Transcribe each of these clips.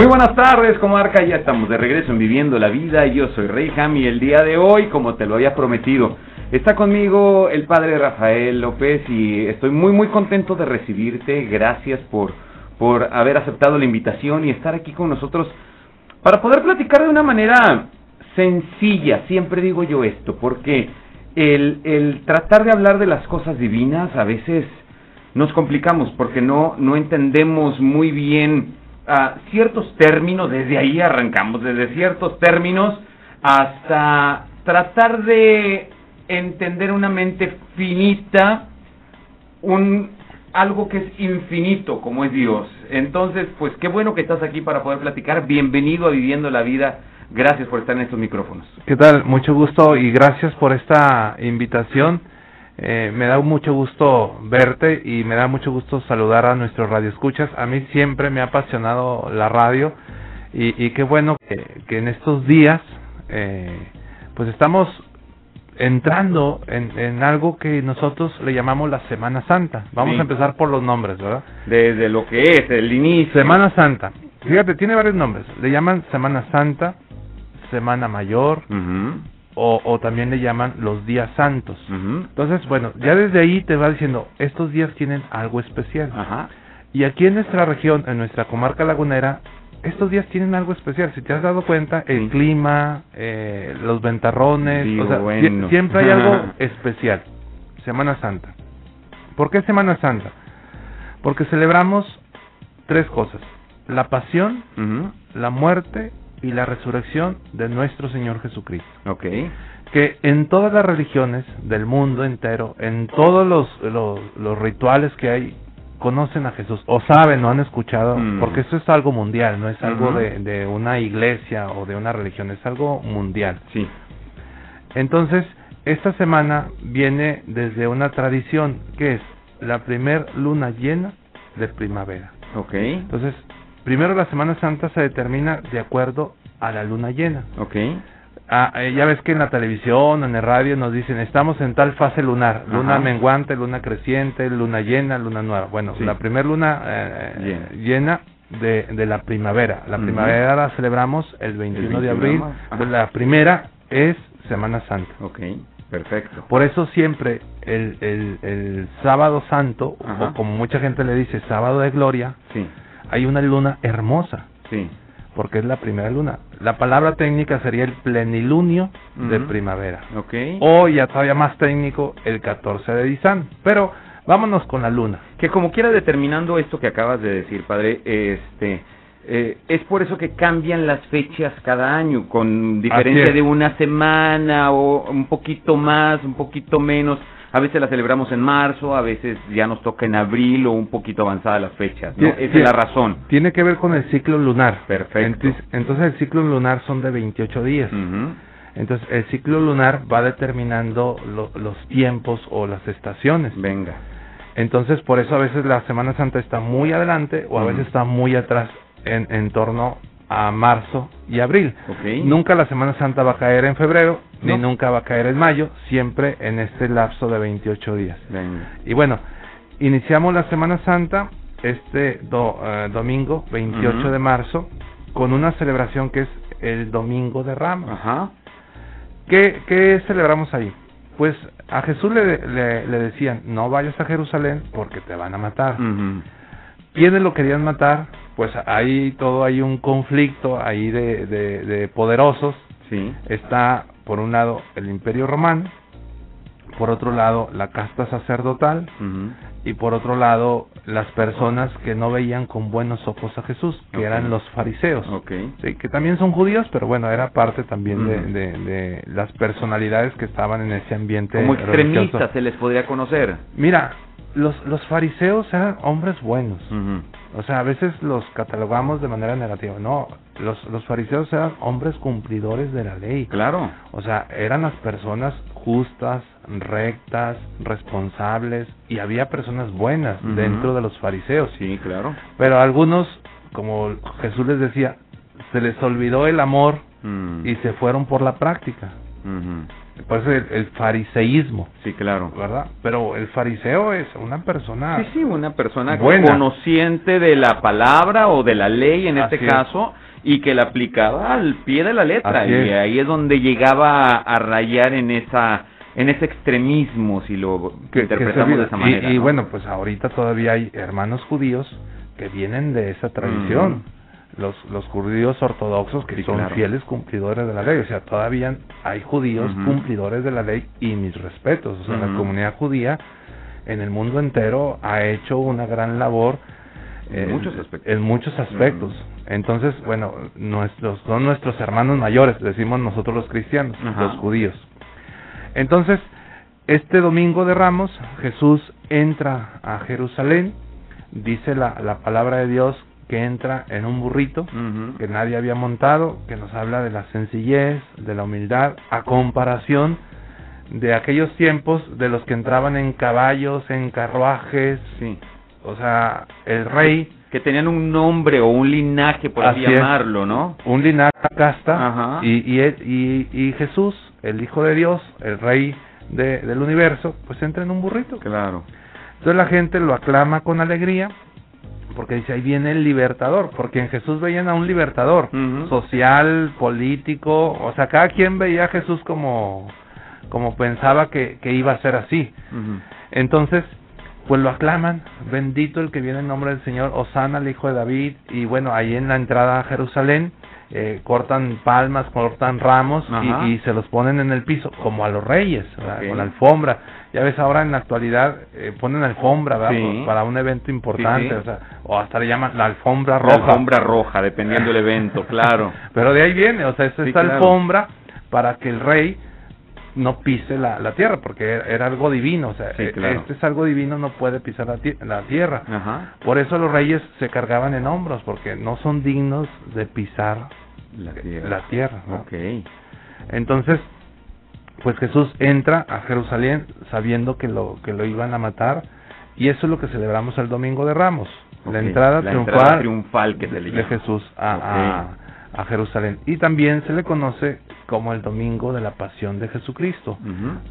Muy buenas tardes, comarca. Ya estamos de regreso en Viviendo la Vida. Yo soy Rey Ham y el día de hoy, como te lo había prometido, está conmigo el padre Rafael López y estoy muy, muy contento de recibirte. Gracias por, por haber aceptado la invitación y estar aquí con nosotros para poder platicar de una manera sencilla. Siempre digo yo esto, porque el, el tratar de hablar de las cosas divinas a veces nos complicamos porque no, no entendemos muy bien ciertos términos, desde ahí arrancamos, desde ciertos términos hasta tratar de entender una mente finita, un algo que es infinito como es Dios. Entonces, pues qué bueno que estás aquí para poder platicar. Bienvenido a Viviendo la Vida. Gracias por estar en estos micrófonos. ¿Qué tal? Mucho gusto y gracias por esta invitación. Eh, me da mucho gusto verte y me da mucho gusto saludar a nuestros radioescuchas. A mí siempre me ha apasionado la radio y, y qué bueno que, en estos días eh, pues estamos entrando en, en, algo que nosotros le llamamos la Semana Santa. Vamos a empezar por los nombres, ¿verdad? Desde lo que es, el inicio. Semana Santa. Fíjate, tiene varios nombres. Le llaman Semana Santa, Semana Mayor, o, o también le llaman los días santos. Entonces, bueno, ya desde ahí te va diciendo, estos días tienen algo especial. Ajá. Y aquí en nuestra región, en nuestra comarca lagunera, estos días tienen algo especial. Si te has dado cuenta, el clima, eh, los ventarrones, o sea, siempre hay algo especial. Semana Santa. ¿Por qué Semana Santa? Porque celebramos tres cosas. La pasión, la muerte y la resurrección de nuestro Señor Jesucristo. Ok. Que en todas las religiones del mundo entero, en todos los, los, rituales que hay, conocen a Jesús o saben o han escuchado, mm. porque eso es algo mundial, no es algo de, de, una iglesia o de una religión, es algo mundial. Sí. Entonces, esta semana viene desde una tradición que es la primer luna llena de primavera. Ok. Entonces, Primero la Semana Santa se determina de acuerdo a la luna llena. Ok. Ah, eh, ya ves que en la televisión, en el radio nos dicen, estamos en tal fase lunar, luna menguante, luna creciente, luna llena, luna nueva. Bueno, la primera luna eh, llena, de, de, la primavera. La primavera la celebramos el 21, de abril. La primera es Semana Santa. Ok, perfecto. Por eso siempre el, el, el sábado santo, o como mucha gente le dice, sábado de gloria, sí hay una luna hermosa. Sí. Porque es la primera luna. La palabra técnica sería el plenilunio de primavera. Ok. O ya todavía más técnico, el 14 de Disán. Pero vámonos con la luna. Que como quiera determinando esto que acabas de decir, padre, este... Eh, es por eso que cambian las fechas cada año, con diferencia de una semana o un poquito más, un poquito menos. A veces la celebramos en marzo, a veces ya nos toca en abril o un poquito avanzada las fechas. ¿no? Esa es la razón. Tiene que ver con el ciclo lunar. Perfecto. Entonces, el ciclo lunar son de 28 días. Entonces el ciclo lunar va determinando los tiempos o las estaciones. Venga. Entonces por eso a veces la Semana Santa está muy adelante o a veces está muy atrás en, en torno a marzo y abril. Nunca la Semana Santa va a caer en febrero, ni nunca va a caer en mayo, siempre en este lapso de 28 días. Y bueno, iniciamos la Semana Santa este eh, domingo 28 de marzo con una celebración que es el Domingo de Ramos. Ajá. ¿Qué, celebramos ahí? Pues a Jesús le, le, decían, no vayas a Jerusalén porque te van a matar. ¿Quiénes lo querían matar? Pues hay todo hay un conflicto ahí de, de, poderosos. Sí. Está por un lado el Imperio Romano, por otro lado la casta sacerdotal y por otro lado las personas que no veían con buenos ojos a Jesús, que eran los fariseos, okay. sí, que también son judíos, pero bueno, era parte también de, de, las personalidades que estaban en ese ambiente. Como extremistas se les podría conocer. Mira, los, los fariseos eran hombres buenos. O sea, a veces los catalogamos de manera negativa. No, los, los fariseos eran hombres cumplidores de la ley. Claro. O sea, eran las personas justas, rectas, responsables, y había personas buenas dentro de los fariseos. Sí, claro. Pero algunos, como Jesús les decía, se les olvidó el amor mm. y se fueron por la práctica. Pues el, el, fariseísmo. Sí, claro. ¿Verdad? Pero el fariseo es una persona. Sí, sí, una persona buena. conociente de la palabra o de la ley en este caso y que la aplicaba al pie de la letra. y ahí es donde llegaba a, rayar en esa en ese extremismo, si lo interpretamos de esa manera. Y, bueno, pues ahorita todavía hay hermanos judíos que vienen de esa tradición los, los judíos ortodoxos que son fieles cumplidores de la ley. O sea, todavía hay judíos cumplidores de la ley y mis respetos. O sea, la comunidad judía en el mundo entero ha hecho una gran labor en, muchos aspectos. En muchos aspectos. Entonces, bueno, nuestros, son nuestros hermanos mayores, decimos nosotros los cristianos, los judíos. Entonces, este domingo de Ramos, Jesús entra a Jerusalén, dice la, la palabra de Dios que entra en un burrito que nadie había montado, que nos habla de la sencillez, de la humildad, a comparación de aquellos tiempos de los que entraban en caballos, en carruajes, sí. o sea, el rey que tenían un nombre o un linaje por así, llamarlo, ¿no? Un linaje casta y, y, y, Jesús, el Hijo de Dios, el Rey de, del universo, pues entra en un burrito. Claro. Entonces la gente lo aclama con alegría porque dice ahí viene el libertador, porque en Jesús veían a un libertador, social, político, o sea, cada quien veía a Jesús como, como pensaba que, que iba a ser así. Entonces, pues lo aclaman, bendito el que viene en nombre del Señor, Osana, el hijo de David, y bueno, ahí en la entrada a Jerusalén, eh, cortan palmas, cortan ramos y, se los ponen en el piso, como a los reyes, con la alfombra. Ya ves, ahora en la actualidad eh, ponen alfombra para un evento importante, O, sea, o hasta le llaman la alfombra roja. La alfombra roja, dependiendo del evento, claro. Pero de ahí viene, o sea, es esta alfombra para que el rey no pise la, la tierra, porque era, algo divino, o sea, e, este es algo divino, no puede pisar la, la tierra. Por eso los reyes se cargaban en hombros, porque no son dignos de pisar la tierra. La tierra okay. Entonces, pues Jesús entra a Jerusalén sabiendo que lo, que lo iban a matar, y eso es lo que celebramos el Domingo de Ramos, la entrada, triunfal, que se de Jesús a, a, Jerusalén. Y también se le conoce como el Domingo de la Pasión de Jesucristo.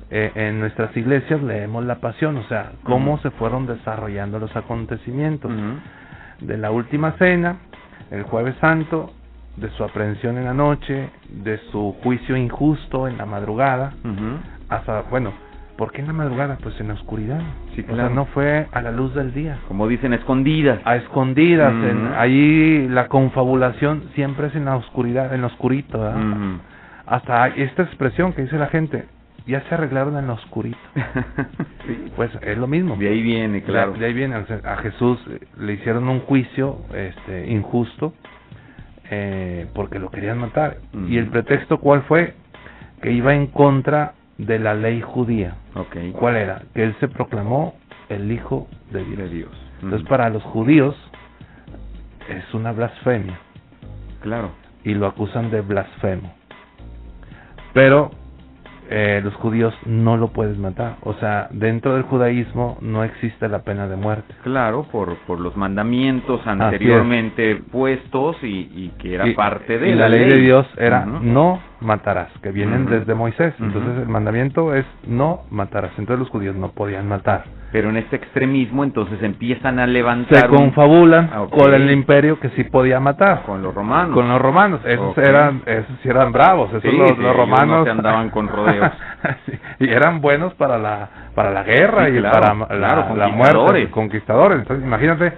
Eh, en nuestras iglesias leemos la Pasión, o sea, cómo se fueron desarrollando los acontecimientos. De la última cena, el jueves santo, de su aprehensión en la noche, de su juicio injusto en la madrugada, hasta, bueno, ¿por qué en la madrugada? Pues en la oscuridad. Sí, claro. O sea, no fue a la luz del día. Como dicen, escondidas. A escondidas. en, ahí la confabulación siempre es en la oscuridad, en lo oscurito. Hasta esta expresión que dice la gente, ya se arreglaron en lo oscurito. sí. Pues es lo mismo. De ahí viene, claro. De, ahí viene. a Jesús le hicieron un juicio este, injusto eh, porque lo querían matar. ¿Y el pretexto cuál fue? Que iba en contra de la ley judía. Okay. ¿Cuál era? Que él se proclamó el Hijo de Dios. Entonces para los judíos es una blasfemia. Claro. Y lo acusan de blasfemo. Pero eh, los judíos no lo puedes matar. O sea, dentro del judaísmo no existe la pena de muerte. Claro, por, por los mandamientos anteriormente puestos y, y, que era parte de la, ley. de Dios era no matarás, que vienen desde Moisés. Entonces el mandamiento es no matarás. Entonces los judíos no podían matar. Pero en este extremismo entonces empiezan a levantar... Se confabulan ah, con el imperio que sí podía matar. Con los romanos. Con los romanos. Esos eran esos sí eran bravos. Esos los, romanos... se andaban con rodeos. y eran buenos para la para la guerra y para la, la muerte. Conquistadores. Entonces imagínate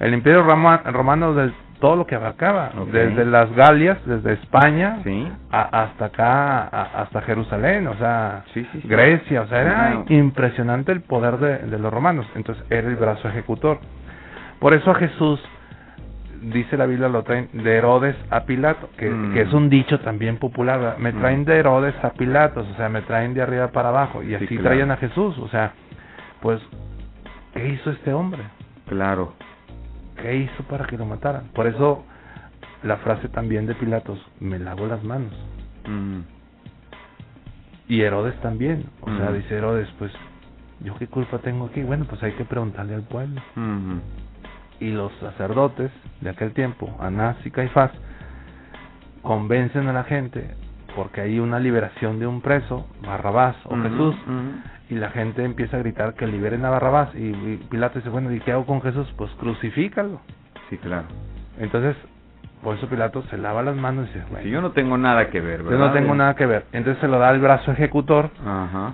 el imperio romano del todo lo que abarcaba, desde las Galias, desde España hasta acá, hasta Jerusalén, o sea, Grecia, o sea, era impresionante el poder de, los romanos, entonces era el brazo ejecutor. Por eso a Jesús, dice la Biblia, lo traen de Herodes a Pilato, que, mm. es un dicho también popular, me mm. traen de Herodes a Pilatos, o sea, me traen de arriba para abajo, y así traían a Jesús, o sea, pues, ¿qué hizo este hombre? Claro. ¿Qué hizo para que lo mataran? Por eso la frase también de Pilatos, me lavo las manos. Mm. Y Herodes también, o sea, mm. dice Herodes, pues, ¿yo qué culpa tengo aquí? Bueno, pues hay que preguntarle al pueblo. Mm-hmm. Y los sacerdotes de aquel tiempo, Anás y Caifás, convencen a la gente porque hay una liberación de un preso, Barrabás o Jesús, y la gente empieza a gritar que liberen a Barrabás, y, Pilato dice, bueno, ¿y qué hago con Jesús? Pues crucifícalo. Sí, claro. Entonces, por eso Pilato se lava las manos y dice, bueno, yo no tengo nada que ver, ¿verdad? Yo no tengo nada que ver. Entonces se lo da el brazo ejecutor,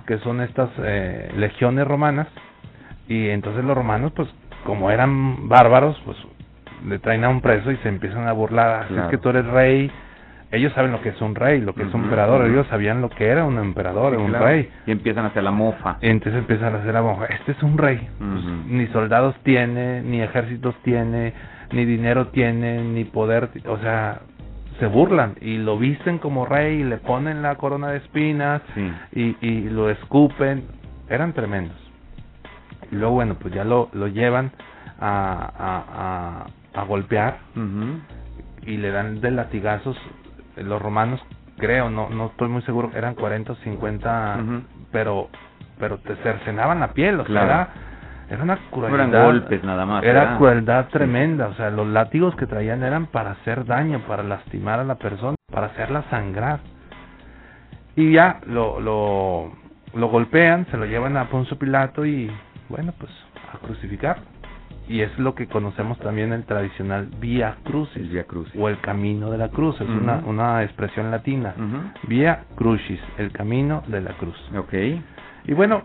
que son estas eh, legiones romanas, y entonces los romanos, pues, como eran bárbaros, pues le traen a un preso y se empiezan a burlar, así es que tú eres rey, ellos saben lo que es un rey, lo que es un emperador, ellos sabían lo que era un emperador, un rey. Y empiezan a hacer la mofa. Entonces empiezan a hacer la mofa, este es un rey, pues, ni soldados tiene, ni ejércitos tiene, ni dinero tiene, ni poder, o sea, se burlan y lo visten como rey y le ponen la corona de espinas y, y lo escupen, eran tremendos. Y luego, bueno, pues ya lo, lo llevan a, a, a, golpear y le dan de latigazos los romanos, creo, no no estoy muy seguro, eran 40 o 50, pero pero te cercenaban la piel, o sea, era, era, una crueldad. eran golpes nada más. Era crueldad tremenda, o sea, los látigos que traían eran para hacer daño, para lastimar a la persona, para hacerla sangrar. Y ya lo, lo, lo golpean, se lo llevan a Poncio Pilato y, bueno, pues a crucificarlo y es lo que conocemos también el tradicional Via Crucis, Via Crucis. o el camino de la cruz, es una, una expresión latina, Via Crucis, el camino de la cruz. Okay. Y bueno,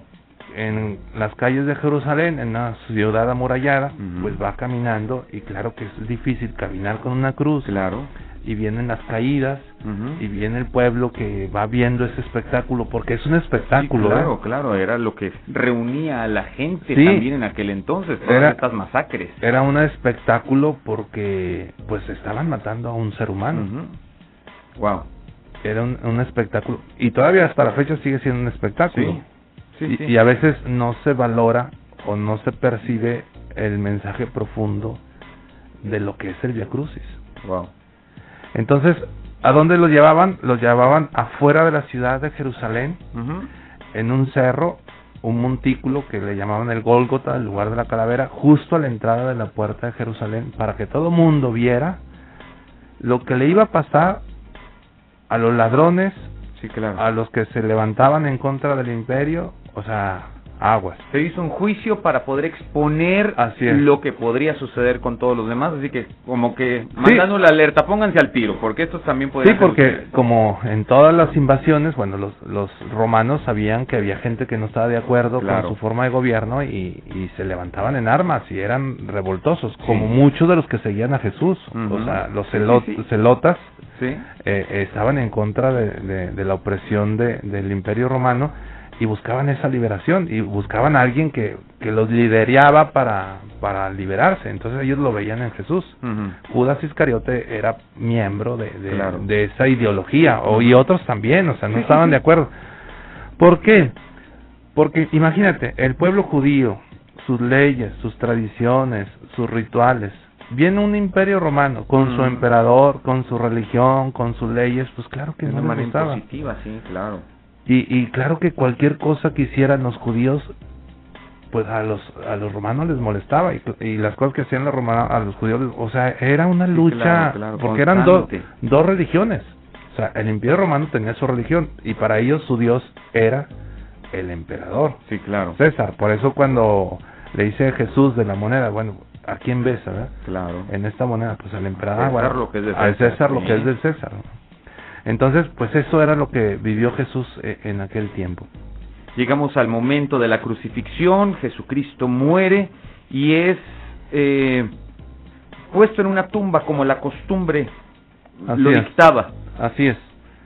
en las calles de Jerusalén, en una ciudad amurallada, pues va caminando y claro que es difícil caminar con una cruz. Claro y vienen las caídas y viene el pueblo que va viendo ese espectáculo porque es un espectáculo claro ¿eh? claro era lo que reunía a la gente también en aquel entonces todas estas masacres. era un espectáculo porque pues estaban matando a un ser humano. Wow era un, espectáculo y todavía hasta la fecha sigue siendo un espectáculo. Sí. y, a veces no se valora o no se percibe el mensaje profundo de lo que es el Via Crucis. Wow entonces, ¿a dónde los llevaban? Los llevaban afuera de la ciudad de Jerusalén, en un cerro, un montículo que le llamaban el Gólgota, el lugar de la calavera, justo a la entrada de la puerta de Jerusalén, para que todo mundo viera lo que le iba a pasar a los ladrones, sí, claro. a los que se levantaban en contra del imperio, o sea, aguas. Se hizo un juicio para poder exponer lo que podría suceder con todos los demás, así que como que mandando la alerta, pónganse al tiro, porque estos también podrían Sí, porque como en todas las invasiones, bueno, los, los romanos sabían que había gente que no estaba de acuerdo con su forma de gobierno y, y, se levantaban en armas y eran revoltosos, como muchos de los que seguían a Jesús, o sea, los celotas eh, estaban en contra de, de, la opresión de, del imperio romano y buscaban esa liberación y buscaban a alguien que, que los lideraba para, para liberarse. Entonces ellos lo veían en Jesús. Judas Iscariote era miembro de, de, esa ideología o, y otros también, o sea, no estaban de acuerdo. ¿Por qué? Porque imagínate, el pueblo judío, sus leyes, sus tradiciones, sus rituales, viene un imperio romano con su emperador, con su religión, con sus leyes, pues claro que no les gustaba. positiva, sí, claro. Y, y claro que cualquier cosa que hicieran los judíos, pues a los a los romanos les molestaba y, y las cosas que hacían los romanos a los judíos, o sea, era una lucha porque eran dos dos religiones. O sea, el Imperio Romano tenía su religión y para ellos su dios era el emperador. Sí, claro. César, por eso cuando le dice Jesús de la moneda, bueno, ¿a quién ves, verdad? Claro. En esta moneda, pues al emperador, César lo que es de César, César lo que es del César. Entonces, pues eso era lo que vivió Jesús eh, en aquel tiempo. Llegamos al momento de la crucifixión, Jesucristo muere y es eh, puesto en una tumba como la costumbre lo dictaba. Así es.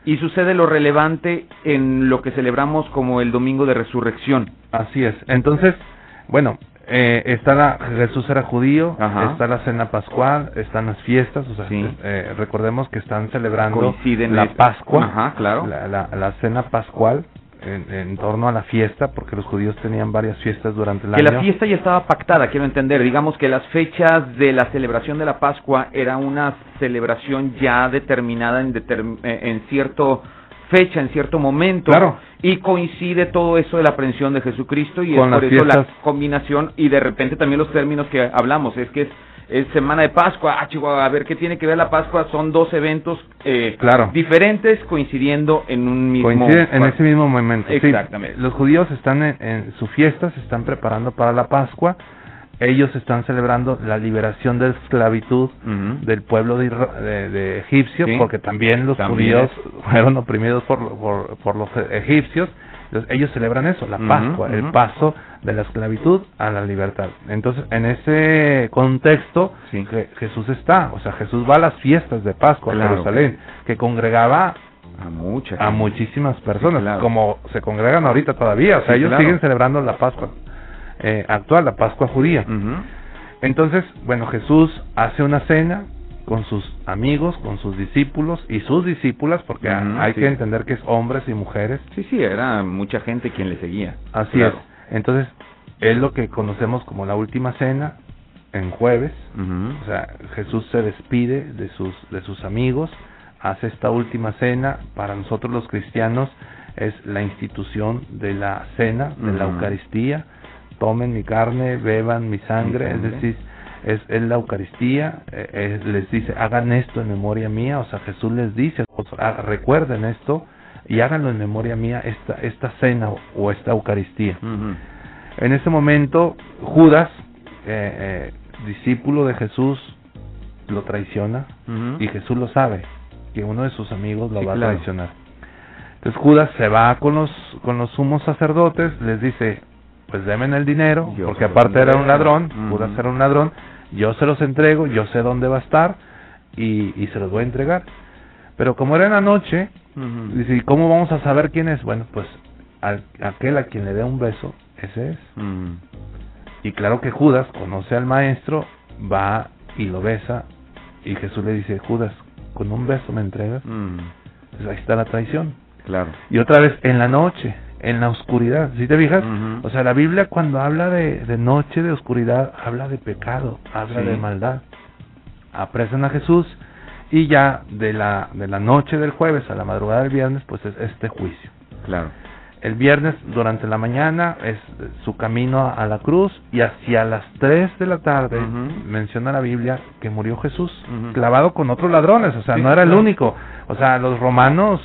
Y sucede lo relevante en lo que celebramos como el Domingo de Resurrección. Así es. Entonces, bueno, eh, está la, Jesús era judío, está la cena pascual, están las fiestas, o sea, eh, recordemos que están celebrando la Pascua, claro. la, la, cena pascual en, en, torno a la fiesta, porque los judíos tenían varias fiestas durante el año. Que la fiesta ya estaba pactada, quiero entender, digamos que las fechas de la celebración de la Pascua era una celebración ya determinada en, eh, en cierto fecha, en cierto momento. Claro. Y coincide todo eso de la aprehensión de Jesucristo y es por eso la combinación y de repente también los términos que hablamos. Es que es es Semana de Pascua, ah, Chihuahua, a ver qué tiene que ver la Pascua, son dos eventos eh, claro. diferentes coincidiendo en un mismo Coinciden en ese mismo momento. Exactamente. los judíos están en, su fiesta, se están preparando para la Pascua, ellos están celebrando la liberación de esclavitud del pueblo de, de, egipcio, porque también los judíos fueron oprimidos por, por, por los egipcios, entonces, ellos celebran eso, la Pascua, el paso de la esclavitud a la libertad. Entonces, en ese contexto, Jesús está, o sea, Jesús va a las fiestas de Pascua en Jerusalén, que congregaba a muchas a muchísimas personas, como se congregan ahorita todavía, o sea, ellos siguen celebrando la Pascua eh, actual, la Pascua judía. Entonces, bueno, Jesús hace una cena, con sus amigos, con sus discípulos y sus discípulas, porque hay que entender que es hombres y mujeres. Sí, sí, era mucha gente quien le seguía. Así es. Entonces, es lo que conocemos como la última cena en jueves. O sea, Jesús se despide de sus, de sus amigos, hace esta última cena. Para nosotros los cristianos es la institución de la cena, de la Eucaristía. Tomen mi carne, beban mi sangre, es decir, es, es la Eucaristía, eh, les dice, hagan esto en memoria mía, o sea, Jesús les dice, recuerden esto y háganlo en memoria mía, esta, esta cena o esta Eucaristía. En ese momento, Judas, eh, eh, discípulo de Jesús, lo traiciona y Jesús lo sabe, que uno de sus amigos lo va a traicionar. Entonces Judas se va con los, con los sumos sacerdotes, les dice, pues denme el dinero, porque aparte era un ladrón, Judas era un ladrón, yo se los entrego, yo sé dónde va a estar y, y se los voy a entregar. Pero como era en la noche, dice, ¿y cómo vamos a saber quién es? Bueno, pues al, aquel a quien le dé un beso, ese es. Y claro que Judas conoce al maestro, va y lo besa, y Jesús le dice, Judas, con un beso me entregas. Pues ahí está la traición. Claro. Y otra vez, en la noche, en la oscuridad. ¿Sí te fijas? O sea, la Biblia cuando habla de, de, noche, de oscuridad, habla de pecado, habla de maldad. Apresan a Jesús y ya de la, de la noche del jueves a la madrugada del viernes, pues es este juicio. Claro. El viernes durante la mañana es su camino a la cruz y hacia las 3 de la tarde menciona la Biblia que murió Jesús clavado con otros ladrones, o sea, no era el único. O sea, los romanos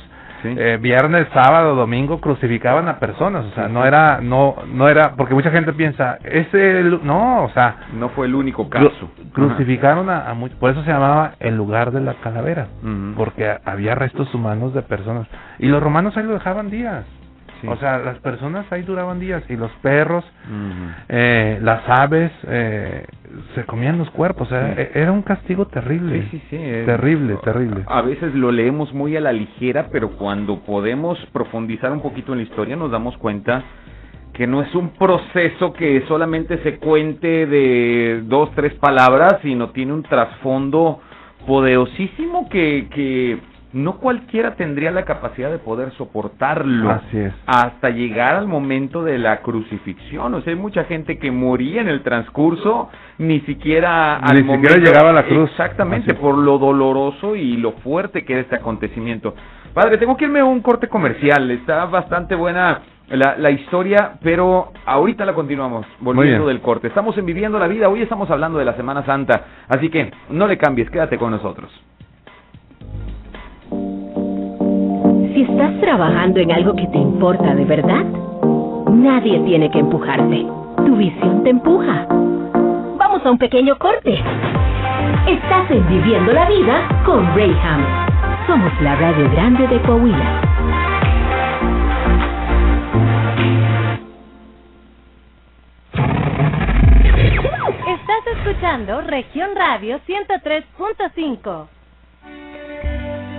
eh, viernes, sábado, domingo crucificaban a personas, o sea, no era, no, no era, porque mucha gente piensa, ese, no, o sea, no fue el único caso. Crucificaron a, a muchos, por eso se llamaba el lugar de la calavera, porque había restos humanos de personas, y los romanos ahí lo dejaban días. O sea, las personas ahí duraban días y los perros, eh, las aves, eh, se comían los cuerpos. Era un castigo terrible. Sí, sí, sí. Terrible, terrible. A veces lo leemos muy a la ligera, pero cuando podemos profundizar un poquito en la historia nos damos cuenta que no es un proceso que solamente se cuente de dos, tres palabras, sino tiene un trasfondo poderosísimo que, que no cualquiera tendría la capacidad de poder soportarlo hasta llegar al momento de la crucifixión. O sea, hay mucha gente que moría en el transcurso, ni siquiera al ni siquiera llegaba a la cruz. Exactamente, por lo doloroso y lo fuerte que era este acontecimiento. Padre, tengo que irme a un corte comercial. Está bastante buena la, la historia, pero ahorita la continuamos, volviendo del corte. Estamos en Viviendo la Vida, hoy estamos hablando de la Semana Santa, así que no le cambies, quédate con nosotros. Si estás trabajando en algo que te importa de verdad, nadie tiene que empujarte. Tu visión te empuja. Vamos a un pequeño corte. Estás en Viviendo la Vida con Rayham. Somos la radio grande de Coahuila. Estás escuchando Región Radio 103.5.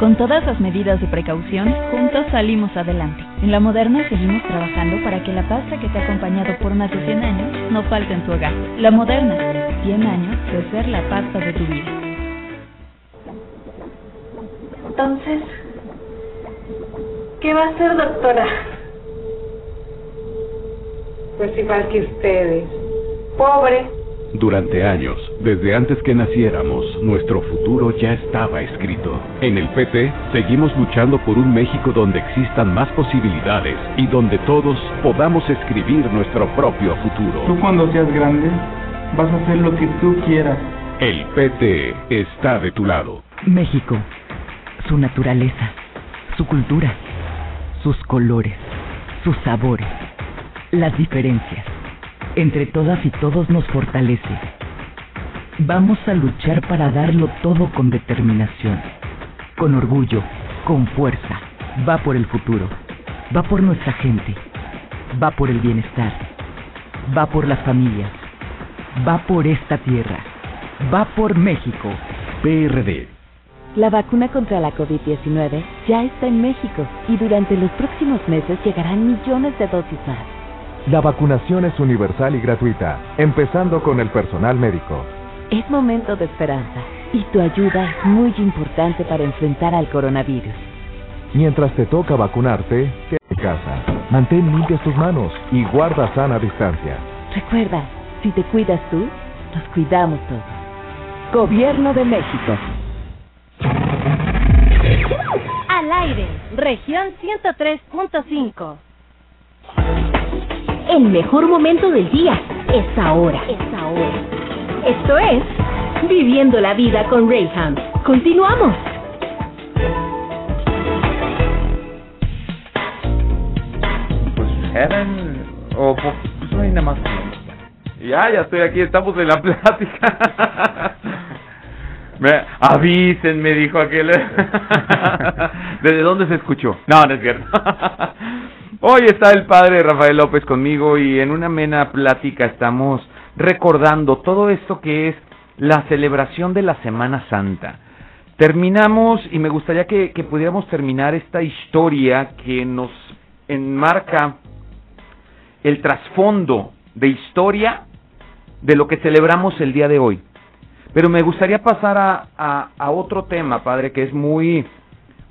Con todas las medidas de precaución, juntos salimos adelante. En la Moderna seguimos trabajando para que la pasta que te ha acompañado por más de 100 años no falte en tu hogar. La Moderna, 100 años de ser la pasta de tu vida. entonces, ¿qué va a hacer, doctora? Pues igual que ustedes. Pobre. Durante años, desde antes que naciéramos, nuestro futuro ya estaba escrito. En el PT seguimos luchando por un México donde existan más posibilidades y donde todos podamos escribir nuestro propio futuro. Tú cuando seas grande vas a hacer lo que tú quieras. El PT está de tu lado. México, su naturaleza, su cultura, sus colores, sus sabores, las diferencias entre todas y todos nos fortalece. Vamos a luchar para darlo todo con determinación, con orgullo, con fuerza. Va por el futuro, va por nuestra gente, va por el bienestar, va por las familias, va por esta tierra, va por México. PRD. La vacuna contra la COVID-19 ya está en México y durante los próximos meses llegarán millones de dosis más. La vacunación es universal y gratuita, empezando con el personal médico. Es momento de esperanza y tu ayuda es muy importante para enfrentar al coronavirus. Mientras te toca vacunarte, quédate en casa. Mantén limpias tus manos y guarda sana distancia. Recuerda, si te cuidas tú, nos cuidamos todos. Gobierno de México. Al aire, región 103.5. El mejor momento del día es ahora. Es ahora. Esto es Viviendo la vida con Rayham. Continuamos. Pues Heaven o pues no hay nada más. Ya, ya estoy aquí, estamos en la plática. Me, avísenme, dijo aquel. ¿Desde dónde se escuchó? No, no es cierto. Hoy está el padre Rafael López conmigo y en una amena plática estamos recordando todo esto que es la celebración de la Semana Santa. Terminamos y me gustaría que, pudiéramos terminar esta historia que nos enmarca el trasfondo de historia de lo que celebramos el día de hoy. Pero me gustaría pasar a, a, a otro tema, padre, que es muy,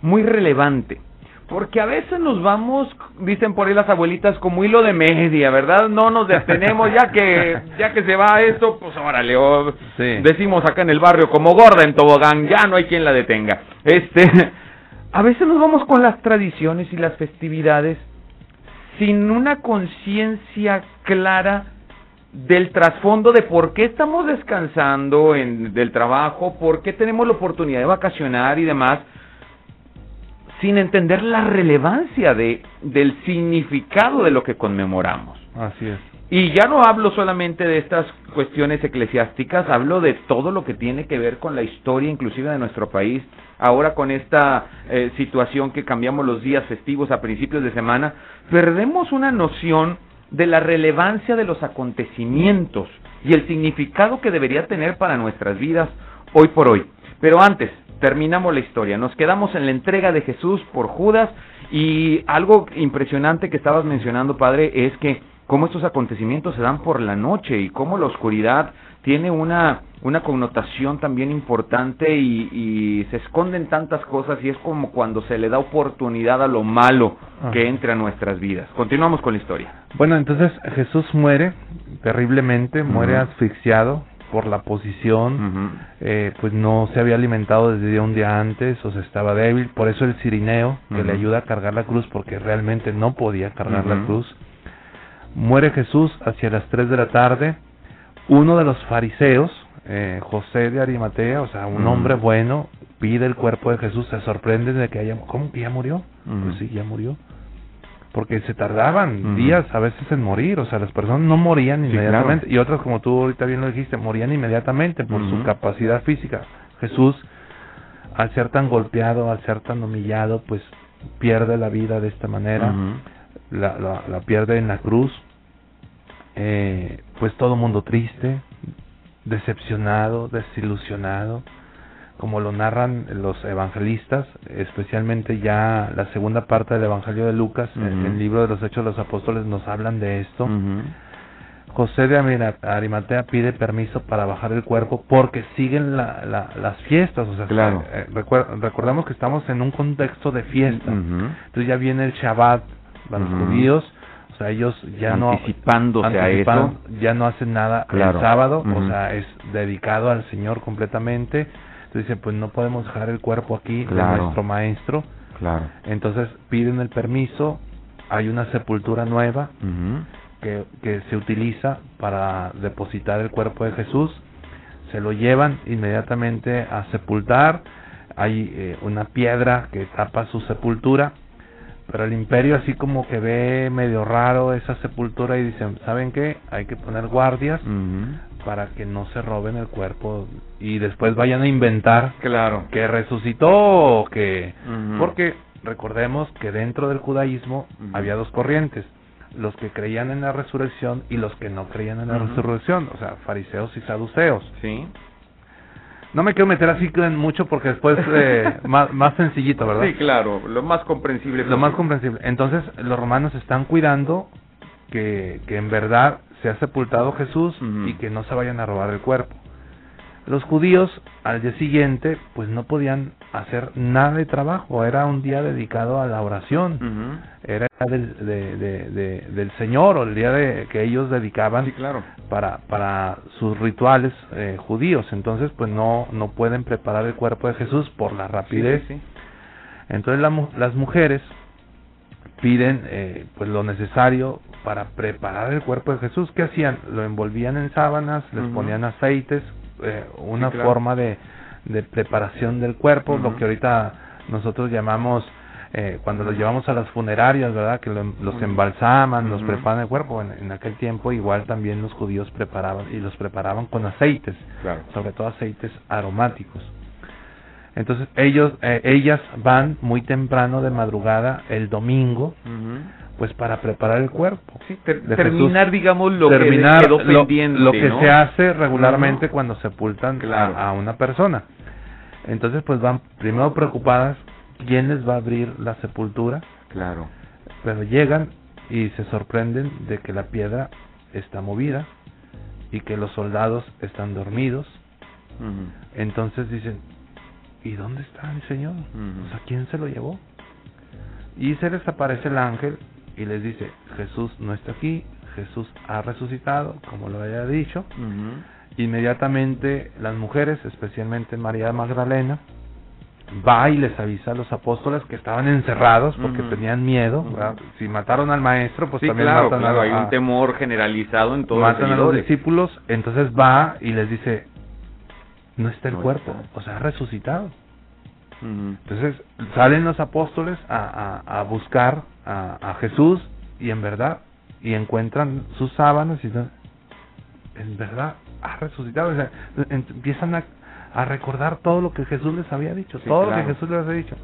muy relevante. Porque a veces nos vamos, dicen por ahí las abuelitas, como hilo de media, ¿verdad? No nos detenemos, ya que ya que se va esto, pues órale, o decimos acá en el barrio, como gorda en tobogán, ya no hay quien la detenga. Este, a veces nos vamos con las tradiciones y las festividades sin una conciencia clara del trasfondo de por qué estamos descansando en, del trabajo, por qué tenemos la oportunidad de vacacionar y demás, sin entender la relevancia de, del significado de lo que conmemoramos. Así es. Y ya no hablo solamente de estas cuestiones eclesiásticas, hablo de todo lo que tiene que ver con la historia inclusive de nuestro país. Ahora con esta eh, situación que cambiamos los días festivos a principios de semana, perdemos una noción de la relevancia de los acontecimientos y el significado que debería tener para nuestras vidas hoy por hoy. Pero antes, terminamos la historia. Nos quedamos en la entrega de Jesús por Judas y algo impresionante que estabas mencionando, Padre, es que cómo estos acontecimientos se dan por la noche y cómo la oscuridad tiene una, una connotación también importante y, y se esconden tantas cosas y es como cuando se le da oportunidad a lo malo que entre a nuestras vidas. Continuamos con la historia. Bueno, entonces Jesús muere terriblemente, muere asfixiado, por la posición, eh, pues no se había alimentado desde un día antes o se estaba débil, por eso el cirineo que le ayuda a cargar la cruz porque realmente no podía cargar la cruz. Muere Jesús hacia las 3 de la tarde, uno de los fariseos, eh, José de Arimatea, o sea, un hombre bueno, pide el cuerpo de Jesús, se sorprende de que haya, ¿cómo que ya murió? Pues sí, ya murió porque se tardaban días a veces en morir, o sea, las personas no morían inmediatamente y otras, como tú ahorita bien lo dijiste, morían inmediatamente por su capacidad física. Jesús, al ser tan golpeado, al ser tan humillado, pues pierde la vida de esta manera, la, la, la, pierde en la cruz, eh, pues todo mundo triste, decepcionado, desilusionado, como lo narran los evangelistas, especialmente ya la segunda parte del Evangelio de Lucas, en el libro de los Hechos de los Apóstoles nos hablan de esto. José de Arimatea pide permiso para bajar el cuerpo porque siguen la, la- las fiestas, o sea, Claro. eh, recuer- recordamos que estamos en un contexto de fiesta, entonces ya viene el Shabbat para los judíos, o sea, ellos ya no Anticipándose a anticipan- eso. ya no hacen nada Claro. el sábado, o sea, es dedicado al Señor completamente, entonces dicen, pues no podemos dejar el cuerpo aquí Claro. de nuestro maestro, Claro. entonces piden el permiso, hay una sepultura nueva, que, que se utiliza para depositar el cuerpo de Jesús, se lo llevan inmediatamente a sepultar, hay eh, una piedra que tapa su sepultura, pero el imperio así como que ve medio raro esa sepultura y dicen, ¿saben qué? Hay que poner guardias. Para que no se roben el cuerpo y después vayan a inventar Claro. que resucitó o que... Porque recordemos que dentro del judaísmo había dos corrientes, los que creían en la resurrección y los que no creían en la resurrección, o sea, fariseos y saduceos. Sí. No me quiero meter así en mucho porque después eh, más, más sencillito, ¿verdad? Sí, claro, lo más comprensible. Lo más comprensible. Entonces, los romanos están cuidando que, que en verdad sea sepultado Jesús y que no se vayan a robar el cuerpo. Los judíos al día siguiente pues no podían hacer nada de trabajo, era un día dedicado a la oración, era del, de- de- de- del Señor o el día de, que ellos dedicaban Sí, claro. para, para sus rituales eh, judíos, entonces pues no, no pueden preparar el cuerpo de Jesús por la rapidez Sí, sí, entonces la las mujeres piden eh, pues lo necesario para preparar el cuerpo de Jesús. ¿Qué hacían? Lo envolvían en sábanas, les ponían aceites, eh, una claro. forma de, de preparación del cuerpo, lo que ahorita nosotros llamamos eh, cuando los llevamos a las funerarias, ¿verdad? Que lo- los Ujú. embalsaman, los preparan el cuerpo. En, en aquel tiempo igual también los judíos preparaban y los preparaban con aceites Claro. sobre todo aceites aromáticos. Entonces ellos, eh, ellas van muy temprano de madrugada el domingo, pues para preparar el cuerpo. Sí, ter- de terminar, Jesús. digamos, lo terminar que quedó lo, pendiente, lo que ¿no? se hace regularmente cuando sepultan a- Claro. a, una persona. Entonces pues van primero preocupadas quién les va a abrir la sepultura, Claro. pero llegan y se sorprenden de que la piedra está movida y que los soldados están dormidos entonces dicen, ¿y dónde está el Señor? O sea, ¿quién se lo llevó? Y se les aparece el ángel y les dice, Jesús no está aquí, Jesús ha resucitado, como lo había dicho. Inmediatamente las mujeres, especialmente María Magdalena, va y les avisa a los apóstoles que estaban encerrados porque tenían miedo. Si mataron al maestro, pues sí, también claro, matan a- hay un temor generalizado en todos los a los discípulos, entonces va y les dice, no está el No cuerpo, está. o sea, ha resucitado. Entonces salen los apóstoles a, a, a buscar a, a Jesús y en verdad, y encuentran sus sábanas y en verdad ha resucitado. O sea, em- empiezan a, a recordar todo lo que Jesús les había dicho, Sí, todo lo que Jesús les había dicho.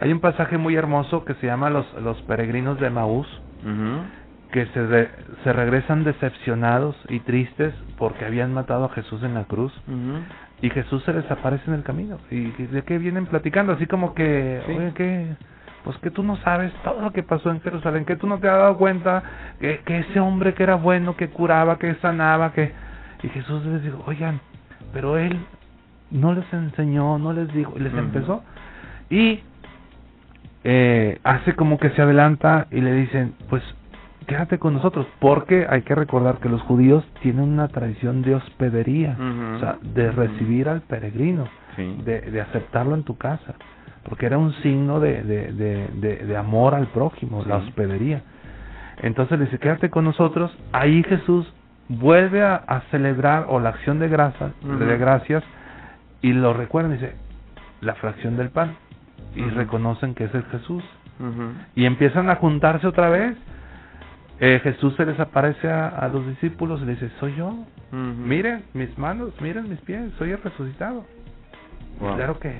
Hay un pasaje muy hermoso que se llama Los, los peregrinos de Maús, que se, se regresan decepcionados y tristes porque habían matado a Jesús en la cruz. Y Jesús se les aparece en el camino. ¿Y de qué vienen platicando? Así como que, Sí. oye, que pues que tú no sabes todo lo que pasó en Jerusalén, que tú no te has dado cuenta que, que ese hombre que era bueno, que curaba, que sanaba, que... Y Jesús les dijo, oigan, pero él no les enseñó, no les dijo, y les empezó. Y eh, hace como que se adelanta y le dicen, pues quédate con nosotros, porque hay que recordar que los judíos tienen una tradición de hospedería, o sea, de recibir al peregrino, Sí. de, de aceptarlo en tu casa, porque era un signo de, de, de, de, amor al prójimo, la hospedería. Entonces le dice, quédate con nosotros, ahí Jesús vuelve a, a celebrar, o la acción de, grasa, de gracias, y lo recuerdan, dice, la fracción del pan, y reconocen que es el Jesús y empiezan a juntarse otra vez. Eh, Jesús se les aparece a, a los discípulos y les dice, soy yo. Miren mis manos, miren mis pies, soy el resucitado. Wow. claro que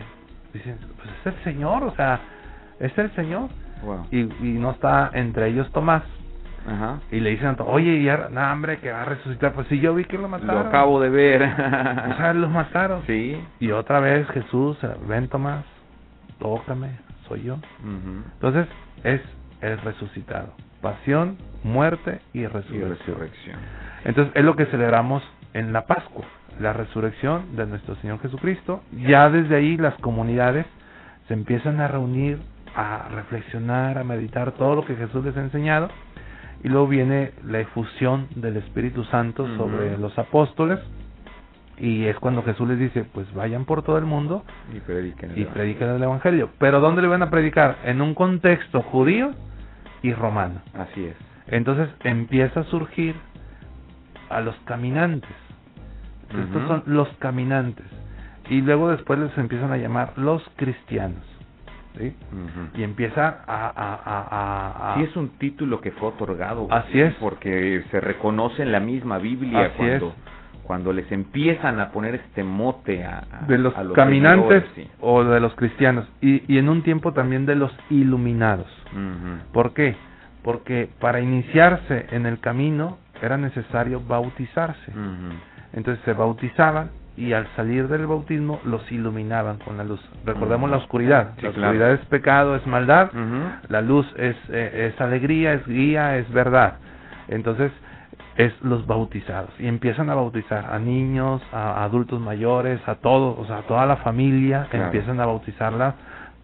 dicen, pues es el Señor, o sea, es el Señor. Wow. Y, y no está entre ellos Tomás. Ajá. Y le dicen, oye, y ahora, no, hombre, que va a resucitar. Pues sí, yo vi que lo Lo mataron. acabo de ver. O sea, los mataron. sí. Y otra vez Jesús, eh, ven Tomás, tócame, soy yo. Entonces, es el resucitado. Pasión, muerte y resurrección. Y resurrección. Entonces es lo que celebramos en la Pascua, la resurrección de nuestro Señor Jesucristo. Ya desde ahí las comunidades se empiezan a reunir, a reflexionar, a meditar todo lo que Jesús les ha enseñado. Y luego viene la efusión del Espíritu Santo sobre los apóstoles. Y es cuando Jesús les dice, pues vayan por todo el mundo Y prediquen el y evangelio. prediquen el Evangelio. Pero ¿dónde le van a predicar? En un contexto judío y romano. Así es. Entonces empieza a surgir a los caminantes. Estos son los caminantes. Y luego después les empiezan a llamar los cristianos. ¿sí? Y empieza a... a, a, a- Sí es un título que fue otorgado. Así es. Porque se reconoce en la misma Biblia Así cuando, cuando les empiezan a poner este mote a, a- de los, a los caminantes sí. o de los cristianos. Y, y en un tiempo también de los iluminados. ¿Por qué? Porque para iniciarse en el camino era necesario bautizarse. Entonces se bautizaban y al salir del bautismo los iluminaban con la luz. Recordemos la oscuridad. Sí, la claro. oscuridad es pecado, es maldad. La luz es, eh, es alegría, es guía, es verdad. Entonces es los bautizados y empiezan a bautizar a niños, a adultos mayores, a todos, o sea, a toda la familia Claro. empiezan a bautizarla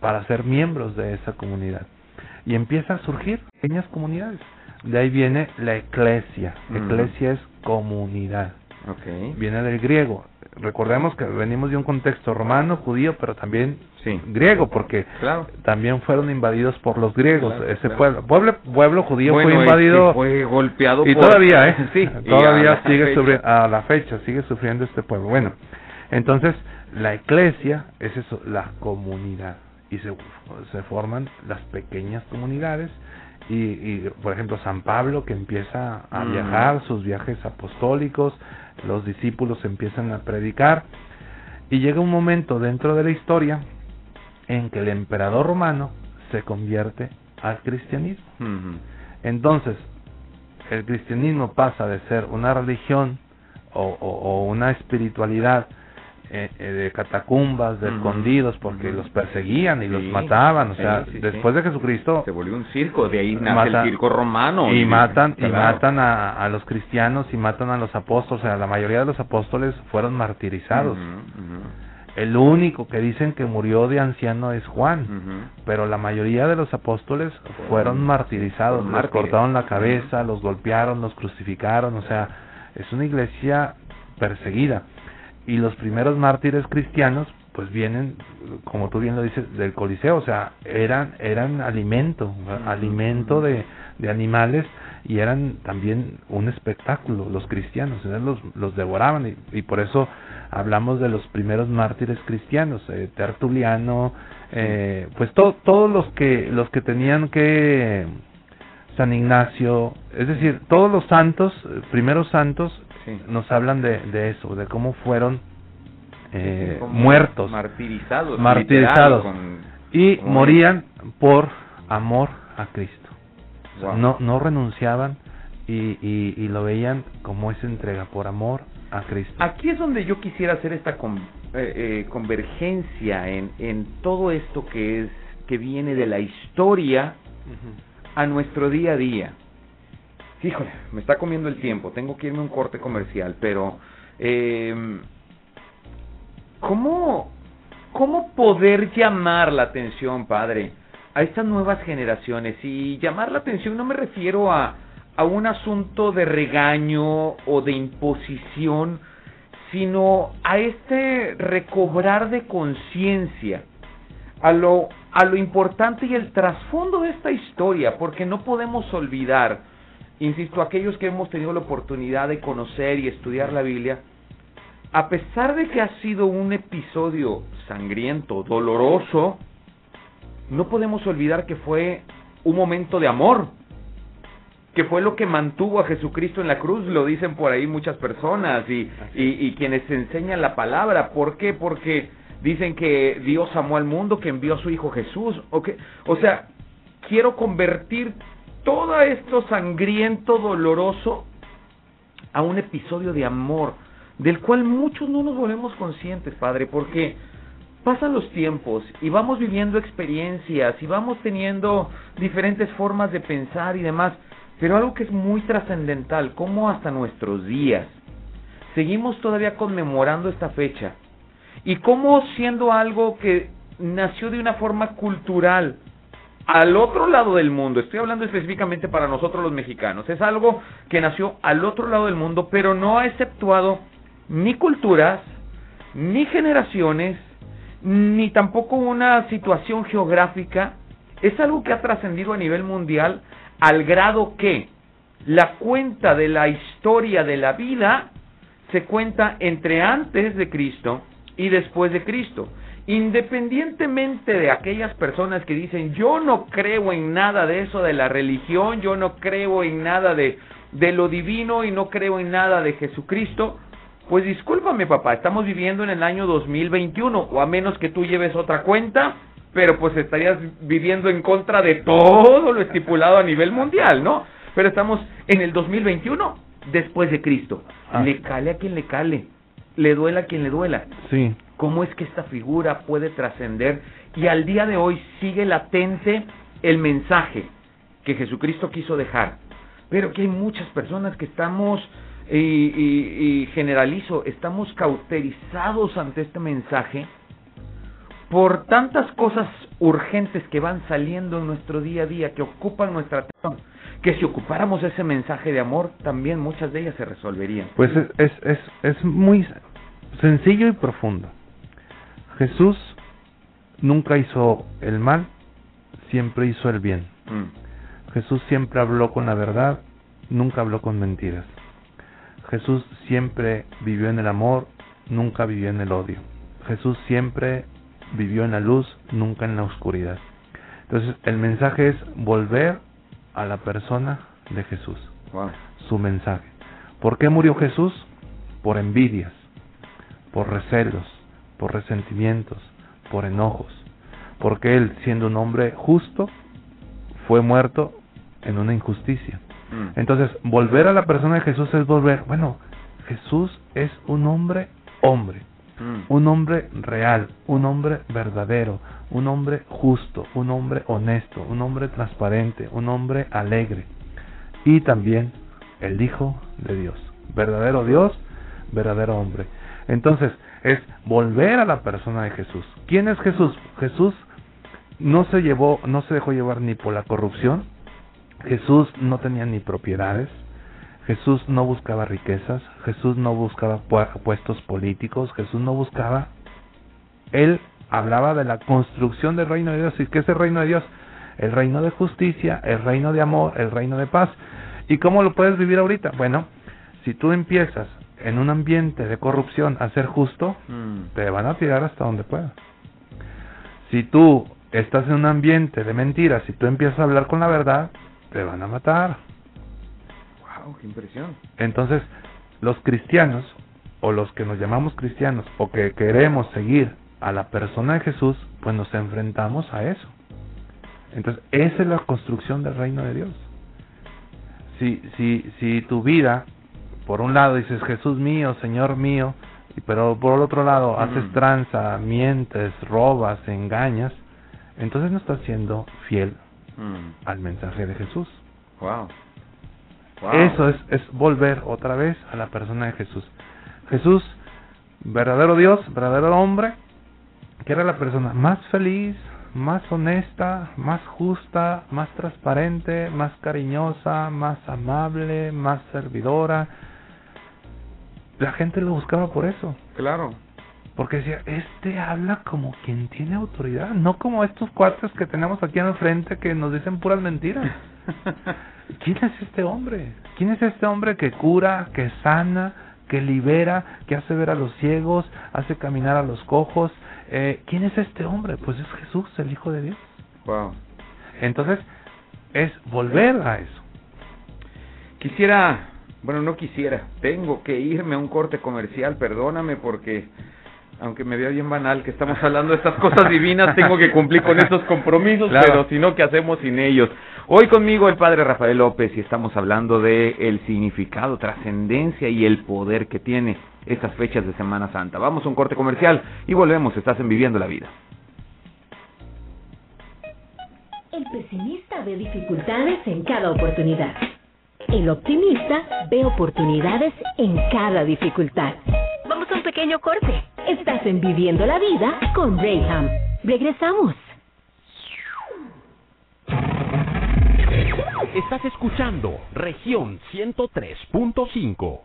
para ser miembros de esa comunidad. Y empieza a surgir pequeñas comunidades. De ahí viene la eclesia. Eclesia es comunidad viene del griego. Recordemos que venimos de un contexto romano, judío, pero también Sí. griego, porque Claro. también fueron invadidos por los griegos. Claro, Ese claro. pueblo, pueblo, pueblo judío Bueno, fue invadido fue golpeado y por- todavía, ¿eh? Sí, todavía sigue sufriendo, a la fecha sigue sufriendo este pueblo. Bueno, entonces la iglesia es eso, la comunidad y se, se forman las pequeñas comunidades y, y, por ejemplo San Pablo que empieza a Mm. viajar sus viajes apostólicos los discípulos empiezan a predicar y llega un momento dentro de la historia en que el emperador romano se convierte al cristianismo. Entonces, el cristianismo pasa de ser una religión o, o- o una espiritualidad eh, eh, de catacumbas, de escondidos, porque los perseguían y los mataban. O sea, sí, sí. después de Jesucristo Se volvió un circo, de ahí nace el circo romano. y matan y matan a, a los cristianos y matan a los apóstoles. O sea, la mayoría de los apóstoles fueron martirizados. El único que dicen que murió de anciano es Juan. pero la mayoría de los apóstoles fueron martirizados, les cortaron la cabeza, los golpearon, los crucificaron, o sea, es una iglesia perseguida. Y los primeros mártires cristianos, pues vienen, como tú bien lo dices, del Coliseo, o sea, eran, eran alimento, alimento de, de animales y eran también un espectáculo, los cristianos, los, los devoraban y, y por eso hablamos de los primeros mártires cristianos, eh, Tertuliano, eh, pues to- todos los que los que tenían que San Ignacio, es decir, todos los santos, primeros santos, Sí. nos hablan de, de eso, de cómo fueron eh, Sí, como muertos Martirizados. Martirizados. literal, con- y morían por amor a Cristo. Wow. no, no renunciaban y, y, y lo veían como esa entrega por amor a Cristo. Aquí es donde yo quisiera hacer esta con- eh, eh, convergencia en, en todo esto que es que viene de la historia a nuestro día a día. Híjole, me está comiendo el tiempo, tengo que irme a un corte comercial, pero eh, ¿cómo, ¿cómo poder llamar la atención, padre, a estas nuevas generaciones? Y llamar la atención no me refiero a, a un asunto de regaño o de imposición, sino a este recobrar de conciencia a lo, a lo importante y el trasfondo de esta historia, porque no podemos olvidar, insisto, aquellos que hemos tenido la oportunidad de conocer y estudiar la Biblia, a pesar de que ha sido un episodio sangriento, doloroso, no podemos olvidar que fue un momento de amor, que fue lo que mantuvo a Jesucristo en la cruz, lo dicen por ahí muchas personas y, y, y quienes enseñan la palabra. ¿Por qué? Porque dicen que Dios amó al mundo, que envió a su Hijo Jesús. O, que, o sea, quiero convertir todo esto sangriento, doloroso, a un episodio de amor, del cual muchos no nos volvemos conscientes, Padre, porque pasan los tiempos y vamos viviendo experiencias y vamos teniendo diferentes formas de pensar y demás. Pero algo que es muy trascendental, cómo hasta nuestros días seguimos todavía conmemorando esta fecha y cómo siendo algo que nació de una forma cultural al otro lado del mundo, estoy hablando específicamente para nosotros los mexicanos, es algo que nació al otro lado del mundo, pero no ha exceptuado ni culturas, ni generaciones, ni tampoco una situación geográfica, es algo que ha trascendido a nivel mundial al grado que la cuenta de la historia de la vida se cuenta entre antes de Cristo y después de Cristo. Independientemente de aquellas personas que dicen, yo no creo en nada de eso de la religión, yo no creo en nada de, de lo divino y no creo en nada de Jesucristo, pues discúlpame papá, estamos viviendo en el año 2021, o a menos que tú lleves otra cuenta, pero pues estarías viviendo en contra de todo lo estipulado a nivel mundial, ¿no? Pero estamos en el 2021 después de Cristo. Ah. Le cale a quien le cale, le duela a quien le duela. Sí. ¿Cómo es que esta figura puede trascender y al día de hoy sigue latente el mensaje que Jesucristo quiso dejar? Pero que hay muchas personas que estamos, y, y- generalizo, estamos cauterizados ante este mensaje por tantas cosas urgentes que van saliendo en nuestro día a día, que ocupan nuestra atención, que si ocupáramos ese mensaje de amor, también muchas de ellas se resolverían. Pues es, es, es, es muy sencillo y profundo. Jesús nunca hizo el mal, siempre hizo el bien. Mm. Jesús siempre habló con la verdad, nunca habló con mentiras. Jesús siempre vivió en el amor, nunca vivió en el odio. Jesús siempre vivió en la luz, nunca en la oscuridad. Entonces, el mensaje es volver a la persona de Jesús, Wow. su mensaje. ¿Por qué murió Jesús? Por envidias, por recelos, por resentimientos, por enojos. Porque él, siendo un hombre justo, fue muerto en una injusticia. Mm. Entonces, volver a la persona de Jesús es volver, bueno, Jesús es un hombre hombre, Mm. un hombre real, un hombre verdadero, un hombre justo, un hombre honesto, un hombre transparente, un hombre alegre y también el Hijo de Dios, verdadero Dios, verdadero hombre. Entonces, es volver a la persona de Jesús. ¿Quién es Jesús? Jesús no se llevó, no se dejó llevar ni por la corrupción. Jesús no tenía ni propiedades. Jesús no buscaba riquezas. Jesús no buscaba pu- puestos políticos. Jesús no buscaba. Él hablaba de la construcción del reino de Dios. ¿Y qué es el reino de Dios? El reino de justicia, el reino de amor, el reino de paz. ¿Y cómo lo puedes vivir ahorita? Bueno, si tú empiezas en un ambiente de corrupción a ser justo, Mm. te van a tirar hasta donde puedas. Si tú estás en un ambiente de mentiras, si tú empiezas a hablar con la verdad, te van a matar. Wow, qué impresión. Entonces, los cristianos, o los que nos llamamos cristianos, o que queremos seguir a la persona de Jesús, pues nos enfrentamos a eso. Entonces, esa es la construcción del reino de Dios. Si, si, si tu vida, por un lado dices Jesús mío, Señor mío, pero por el otro lado haces tranza, mientes, robas, engañas, entonces no estás siendo fiel Mm. al mensaje de Jesús. Wow. Wow. Eso es, es volver otra vez a la persona de Jesús. Jesús, verdadero Dios, verdadero hombre, que era la persona más feliz, más honesta, más justa, más transparente, más cariñosa, más amable, más servidora. La gente lo buscaba por eso. Claro. Porque decía, este habla como quien tiene autoridad, no como estos cuates que tenemos aquí en el frente que nos dicen puras mentiras. ¿Quién es este hombre? ¿Quién es este hombre que cura, que sana, que libera, que hace ver a los ciegos, hace caminar a los cojos? Eh, ¿Quién es este hombre? Pues es Jesús, el Hijo de Dios. Wow. Entonces, es volver a eso. Quisiera, bueno, no quisiera, tengo que irme a un corte comercial, perdóname porque aunque me vea bien banal que estamos hablando de estas cosas divinas, tengo que cumplir con estos compromisos, Claro. pero si no, ¿qué hacemos sin ellos? Hoy conmigo el padre Rafael López y estamos hablando de el significado, trascendencia y el poder que tiene estas fechas de Semana Santa. Vamos a un corte comercial y volvemos, estás en Viviendo la Vida. El pesimista ve dificultades en cada oportunidad. El optimista ve oportunidades en cada dificultad. Vamos a un pequeño corte. Estás en Viviendo la Vida con Rayham. Regresamos. Estás escuchando región 103.5.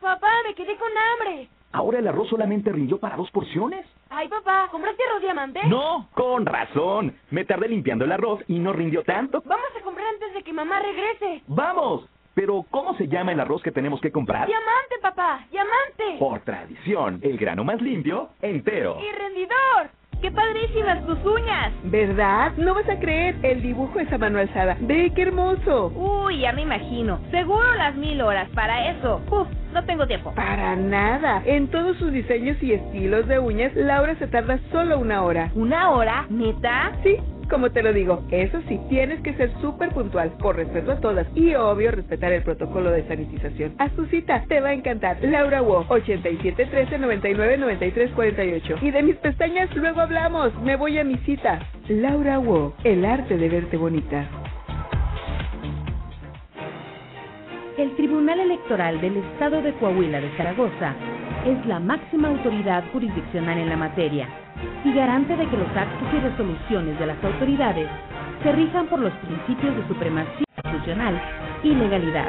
Papá, me quedé con hambre. ¿Ahora el arroz solamente rindió para dos porciones? Ay, papá, ¿compraste arroz diamante? No, con razón. Me tardé limpiando el arroz y no rindió tanto. Vamos a comprar antes de que mamá regrese. ¡Vamos! Pero, ¿cómo se llama el arroz que tenemos que comprar? Diamante, papá, diamante. Por tradición, el grano más limpio, entero. Y rendidor. ¡Qué padrísimas tus uñas! ¿Verdad? No vas a creer, el dibujo es a mano alzada. ¡Ve qué hermoso! Uy, ya me imagino. Seguro las mil horas para eso. Uf, no tengo tiempo. Para nada. En todos sus diseños y estilos de uñas, Laura se tarda solo una hora. ¿Una hora? ¿Neta? Sí, como te lo digo, eso sí, tienes que ser súper puntual, por respeto a todas y obvio respetar el protocolo de sanitización. Haz tu cita, te va a encantar. Laura Wo, 8713 99 48. Y de mis pestañas luego hablamos, me voy a mi cita. Laura Wo, el arte de verte bonita. El Tribunal Electoral del Estado de Coahuila de Zaragoza es la máxima autoridad jurisdiccional en la materia y garante de que los actos y resoluciones de las autoridades se rijan por los principios de supremacía constitucional y legalidad.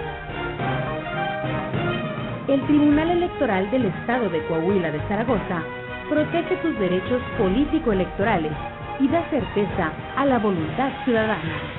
El Tribunal Electoral del Estado de Coahuila de Zaragoza protege tus derechos político-electorales y da certeza a la voluntad ciudadana.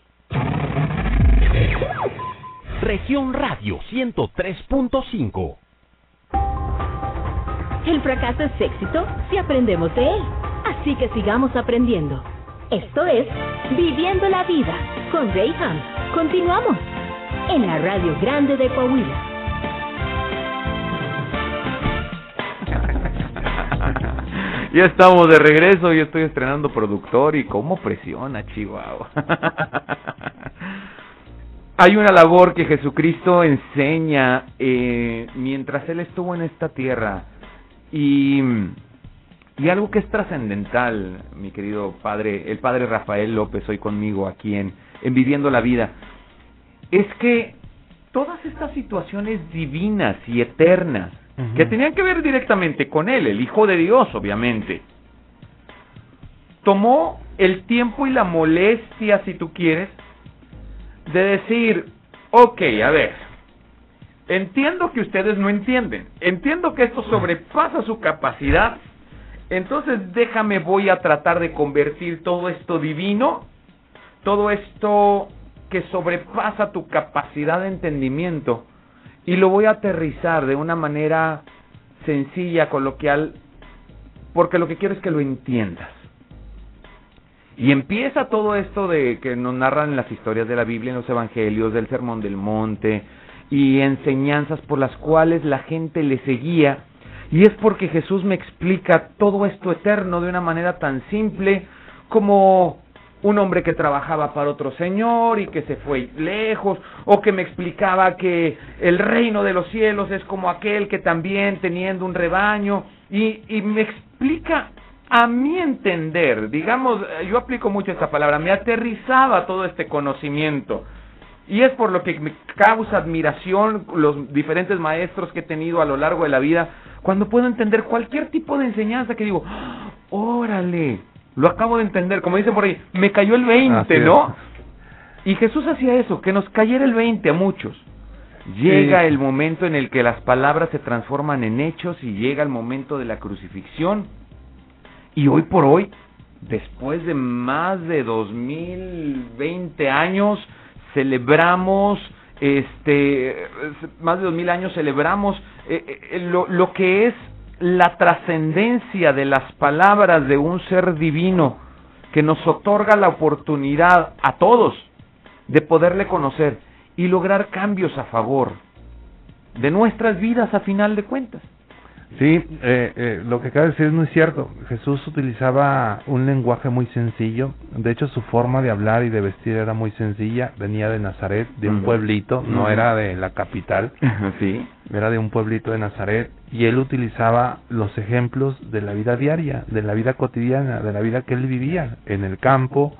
Región Radio 103.5 El fracaso es éxito si aprendemos de él. Así que sigamos aprendiendo. Esto es Viviendo la Vida con Rayham. Continuamos en la Radio Grande de Coahuila. Ya estamos de regreso, yo estoy estrenando productor y cómo presiona Chihuahua. Hay una labor que Jesucristo enseña eh, mientras Él estuvo en esta tierra y, y algo que es trascendental, mi querido padre, el padre Rafael López hoy conmigo aquí en, en Viviendo la Vida, es que todas estas situaciones divinas y eternas que tenían que ver directamente con él, el Hijo de Dios, obviamente. Tomó el tiempo y la molestia, si tú quieres, de decir, ok, a ver, entiendo que ustedes no entienden, entiendo que esto sobrepasa su capacidad, entonces déjame, voy a tratar de convertir todo esto divino, todo esto que sobrepasa tu capacidad de entendimiento, y lo voy a aterrizar de una manera sencilla, coloquial, porque lo que quiero es que lo entiendas. Y empieza todo esto de que nos narran las historias de la Biblia, en los evangelios, del Sermón del Monte, y enseñanzas por las cuales la gente le seguía. Y es porque Jesús me explica todo esto eterno de una manera tan simple como un hombre que trabajaba para otro señor y que se fue lejos, o que me explicaba que el reino de los cielos es como aquel que también teniendo un rebaño, y, y me explica a mi entender, digamos, yo aplico mucho esta palabra, me aterrizaba todo este conocimiento. Y es por lo que me causa admiración los diferentes maestros que he tenido a lo largo de la vida, cuando puedo entender cualquier tipo de enseñanza que digo, ¡Ah! órale, lo acabo de entender, como dicen por ahí, me cayó el 20, ¿no? Y Jesús hacía eso, que nos cayera el 20 a muchos. Llega el momento en el que las palabras se transforman en hechos y llega el momento de la crucifixión. Y hoy por hoy, después de más de 2020 años, celebramos este más de 2000 años celebramos eh, eh, lo, lo que es la trascendencia de las palabras de un ser divino que nos otorga la oportunidad a todos de poderle conocer y lograr cambios a favor de nuestras vidas a final de cuentas. Sí, eh, eh, lo que acaba de decir es muy cierto. Jesús utilizaba un lenguaje muy sencillo. De hecho, su forma de hablar y de vestir era muy sencilla. Venía de Nazaret, de un pueblito, no era de la capital. sí. Era de un pueblito de Nazaret. Y él utilizaba los ejemplos de la vida diaria, de la vida cotidiana, de la vida que él vivía en el campo,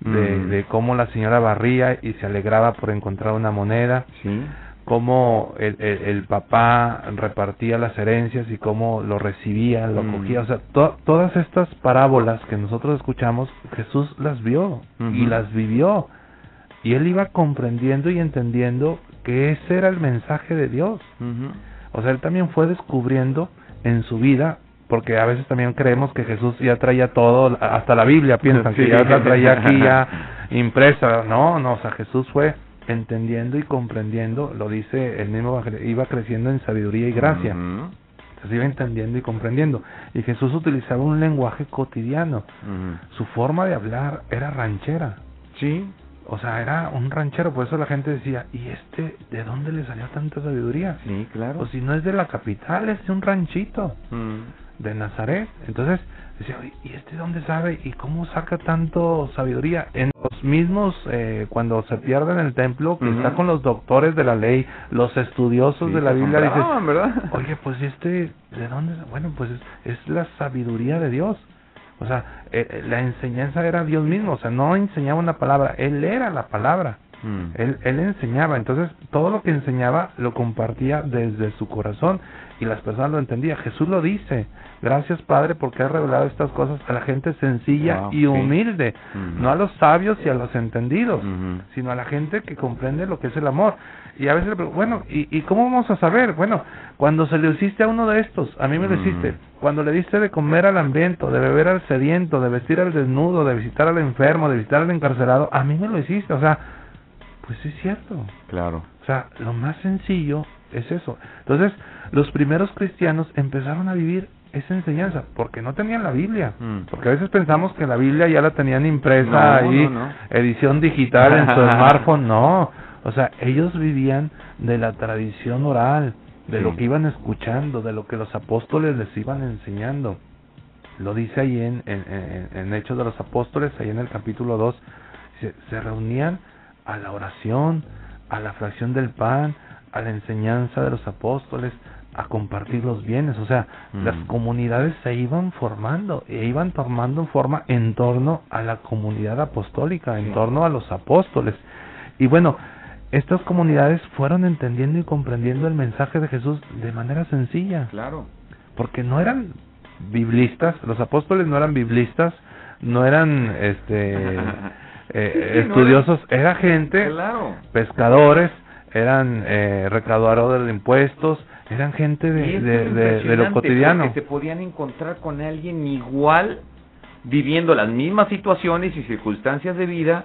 de, de cómo la señora barría y se alegraba por encontrar una moneda. Sí cómo el, el, papá repartía las herencias y cómo lo recibía, lo cogía. O sea, todas estas parábolas que nosotros escuchamos, Jesús las vio y las vivió. Y él iba comprendiendo y entendiendo que ese era el mensaje de Dios. O sea, él también fue descubriendo en su vida, porque a veces también creemos que Jesús ya traía todo, hasta la Biblia piensan que ya la traía aquí ya impresa. No, no, o sea, Jesús fue entendiendo y comprendiendo, lo dice el mismo iba creciendo en sabiduría y gracia. Se iba entendiendo y comprendiendo. Y Jesús utilizaba un lenguaje cotidiano. Su forma de hablar era ranchera. Sí. O sea, era un ranchero, por eso la gente decía, ¿y este de dónde le salió tanta sabiduría? Sí, claro. O si no es de la capital, es de un ranchito, de Nazaret. Entonces, decía, ¿y este dónde sabe? ¿Y cómo saca tanto sabiduría? En los mismos, eh, cuando se pierde en el templo, que está con los doctores de la ley, los estudiosos de la Biblia, dices, ¿verdad? oye, pues este, ¿de dónde? Bueno, pues es, es la sabiduría de Dios. O sea, eh, eh, la enseñanza era Dios mismo, o sea, no enseñaba una palabra, Él era la palabra. Mm. Él, él enseñaba, entonces todo lo que enseñaba lo compartía desde su corazón y las personas lo entendían. Jesús lo dice, gracias Padre porque has revelado estas cosas a la gente sencilla y humilde, no a los sabios y a los entendidos, sino a la gente que comprende lo que es el amor. Y a veces, bueno, ¿y, ¿y cómo vamos a saber? Bueno, cuando se le hiciste a uno de estos, a mí me lo hiciste, cuando le diste de comer al hambriento, de beber al sediento, de vestir al desnudo, de visitar al enfermo, de visitar al encarcelado, a mí me lo hiciste, o sea, pues es cierto. Claro. O sea, lo más sencillo es eso. Entonces, los primeros cristianos empezaron a vivir esa enseñanza, porque no tenían la Biblia, mm. porque a veces pensamos que la Biblia ya la tenían impresa ahí, edición digital en su smartphone, no, o sea, ellos vivían de la tradición oral, de lo que iban escuchando, de lo que los apóstoles les iban enseñando. Lo dice ahí en, en, en, Hechos de los Apóstoles, ahí en el capítulo 2, se reunían a la oración, a la fracción del pan, a la enseñanza de los apóstoles, a compartir los bienes. O sea, las mm. comunidades se iban formando e iban tomando forma en torno a la comunidad apostólica, en torno a los apóstoles. Y bueno, estas comunidades fueron entendiendo y comprendiendo el mensaje de Jesús de manera sencilla. Claro. Porque no eran biblistas, los apóstoles no eran biblistas, no eran este eh, estudiosos, era gente, pescadores, eran eh, recaudadores de impuestos, eran gente de, de, lo cotidiano. Que se podían encontrar con alguien igual, viviendo las mismas situaciones y circunstancias de vida,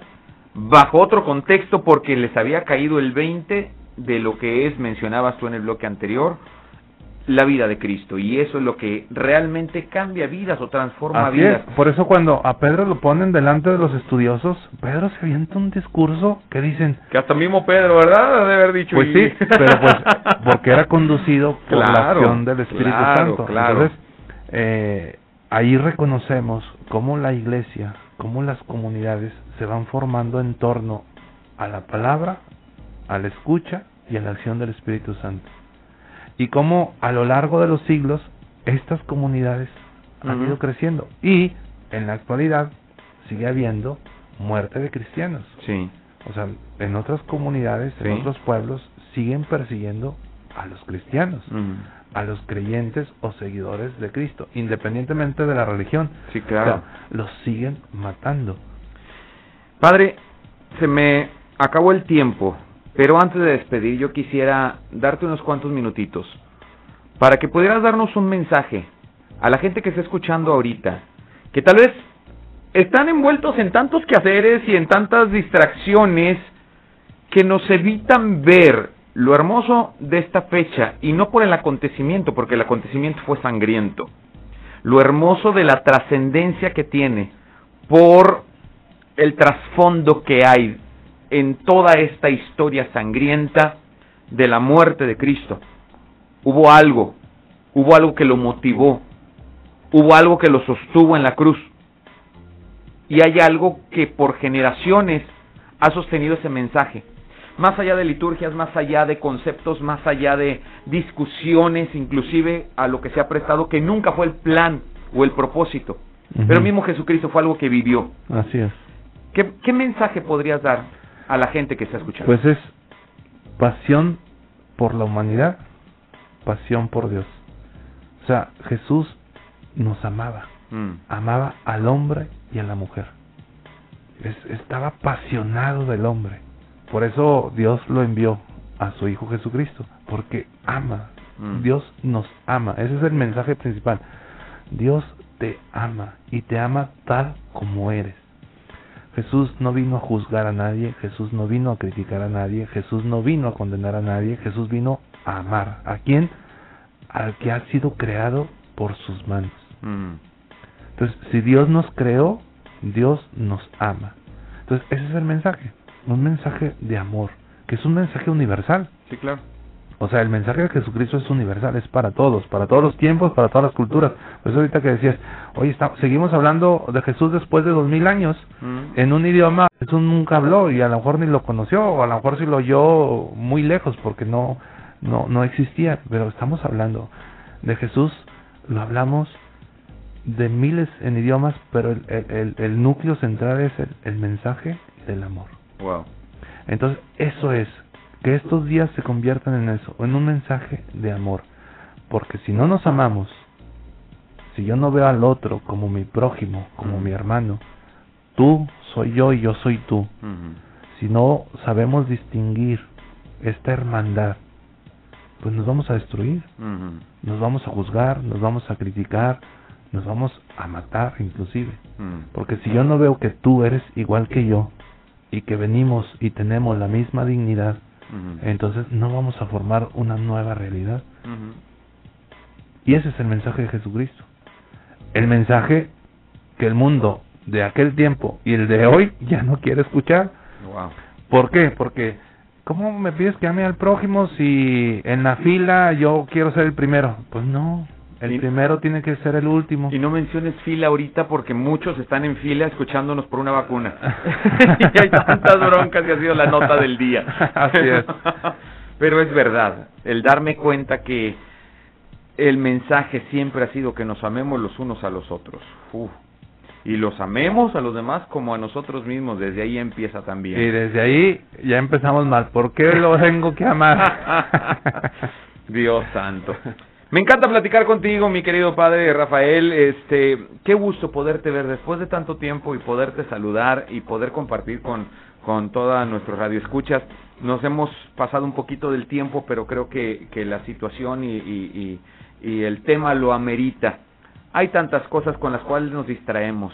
bajo otro contexto, porque les había caído el 20 de lo que es, mencionabas tú en el bloque anterior, la vida de Cristo y eso es lo que realmente cambia vidas o transforma vidas. Por eso cuando a Pedro lo ponen delante de los estudiosos, Pedro se avienta un discurso que dicen que hasta mismo Pedro, ¿verdad? De haber dicho. Pues sí, pero pues porque era conducido por la acción del Espíritu Santo. Entonces eh, ahí reconocemos cómo la Iglesia, cómo las comunidades se van formando en torno a la palabra, a la escucha y a la acción del Espíritu Santo y cómo a lo largo de los siglos estas comunidades han ido creciendo y en la actualidad sigue habiendo muerte de cristianos. Sí. O sea, en otras comunidades, en otros pueblos siguen persiguiendo a los cristianos, a los creyentes o seguidores de Cristo, independientemente de la religión. Sí, claro. los siguen matando. Padre, se me acabó el tiempo. Pero antes de despedir, yo quisiera darte unos cuantos minutitos para que pudieras darnos un mensaje a la gente que está escuchando ahorita, que tal vez están envueltos en tantos quehaceres y en tantas distracciones que nos evitan ver lo hermoso de esta fecha y no por el acontecimiento, porque el acontecimiento fue sangriento, lo hermoso de la trascendencia que tiene por el trasfondo que hay en toda esta historia sangrienta de la muerte de Cristo. Hubo algo, hubo algo que lo motivó, hubo algo que lo sostuvo en la cruz. Y hay algo que por generaciones ha sostenido ese mensaje. Más allá de liturgias, más allá de conceptos, más allá de discusiones, inclusive a lo que se ha prestado, que nunca fue el plan o el propósito. Pero mismo Jesucristo fue algo que vivió. Así es. ¿Qué, ¿Qué mensaje podrías dar a la gente que está escuchando? Pues es pasión por la humanidad, pasión por Dios. O sea, Jesús nos amaba, Mm. amaba al hombre y a la mujer. Es- estaba apasionado del hombre. Por eso Dios lo envió a su Hijo Jesucristo, porque ama. Mm. Dios nos ama. Ese es el mensaje principal. Dios te ama y te ama tal como eres. Jesús no vino a juzgar a nadie, Jesús no vino a criticar a nadie, Jesús no vino a condenar a nadie, Jesús vino a amar. ¿A quién? Al que ha sido creado por sus manos. Mm. Entonces, si Dios nos creó, Dios nos ama. Entonces, ese es el mensaje, un mensaje de amor, que es un mensaje universal. Sí, claro. O sea, el mensaje de Jesucristo es universal, es para todos, para todos los tiempos, para todas las culturas. Por eso ahorita que decías, oye, está- seguimos hablando de Jesús después de dos mil años, Mm. en un idioma que Jesús nunca habló y a lo mejor ni lo conoció, o a lo mejor sí lo oyó muy lejos porque no, no, no existía. Pero estamos hablando de Jesús, lo hablamos de miles en idiomas, pero el, el, el- el núcleo central es el, el mensaje del amor. Wow. Entonces, eso es, que estos días se conviertan en eso, en un mensaje de amor. Porque si no nos amamos, si yo no veo al otro como mi prójimo, como mi hermano, tú soy yo y yo soy tú, si no sabemos distinguir esta hermandad, pues nos vamos a destruir, nos vamos a juzgar, nos vamos a criticar, nos vamos a matar inclusive. Porque si yo no veo que tú eres igual que yo y que venimos y tenemos la misma dignidad, Entonces no vamos a formar una nueva realidad. Y ese es el mensaje de Jesucristo. El mensaje que el mundo de aquel tiempo y el de hoy ya no quiere escuchar. Wow. ¿Por qué? Porque ¿cómo me pides que ame al prójimo si en la fila yo quiero ser el primero? Pues no, el Y- primero tiene que ser el último. Y no menciones fila ahorita porque muchos están en fila escuchándonos por una vacuna. y hay tantas broncas que ha sido la nota del día. Así es. Pero es verdad, el darme cuenta que el mensaje siempre ha sido que nos amemos los unos a los otros. Uf. Y los amemos a los demás como a nosotros mismos. Desde ahí empieza también. Y desde ahí ya empezamos mal. ¿Por qué lo tengo que amar? Dios santo. Me encanta platicar contigo, mi querido padre Rafael. Este, qué gusto poderte ver después de tanto tiempo y poderte saludar y poder compartir con con toda nuestro radio escuchas. Nos hemos pasado un poquito del tiempo, pero creo que, que la situación y, y, y, y el tema lo amerita. Hay tantas cosas con las cuales nos distraemos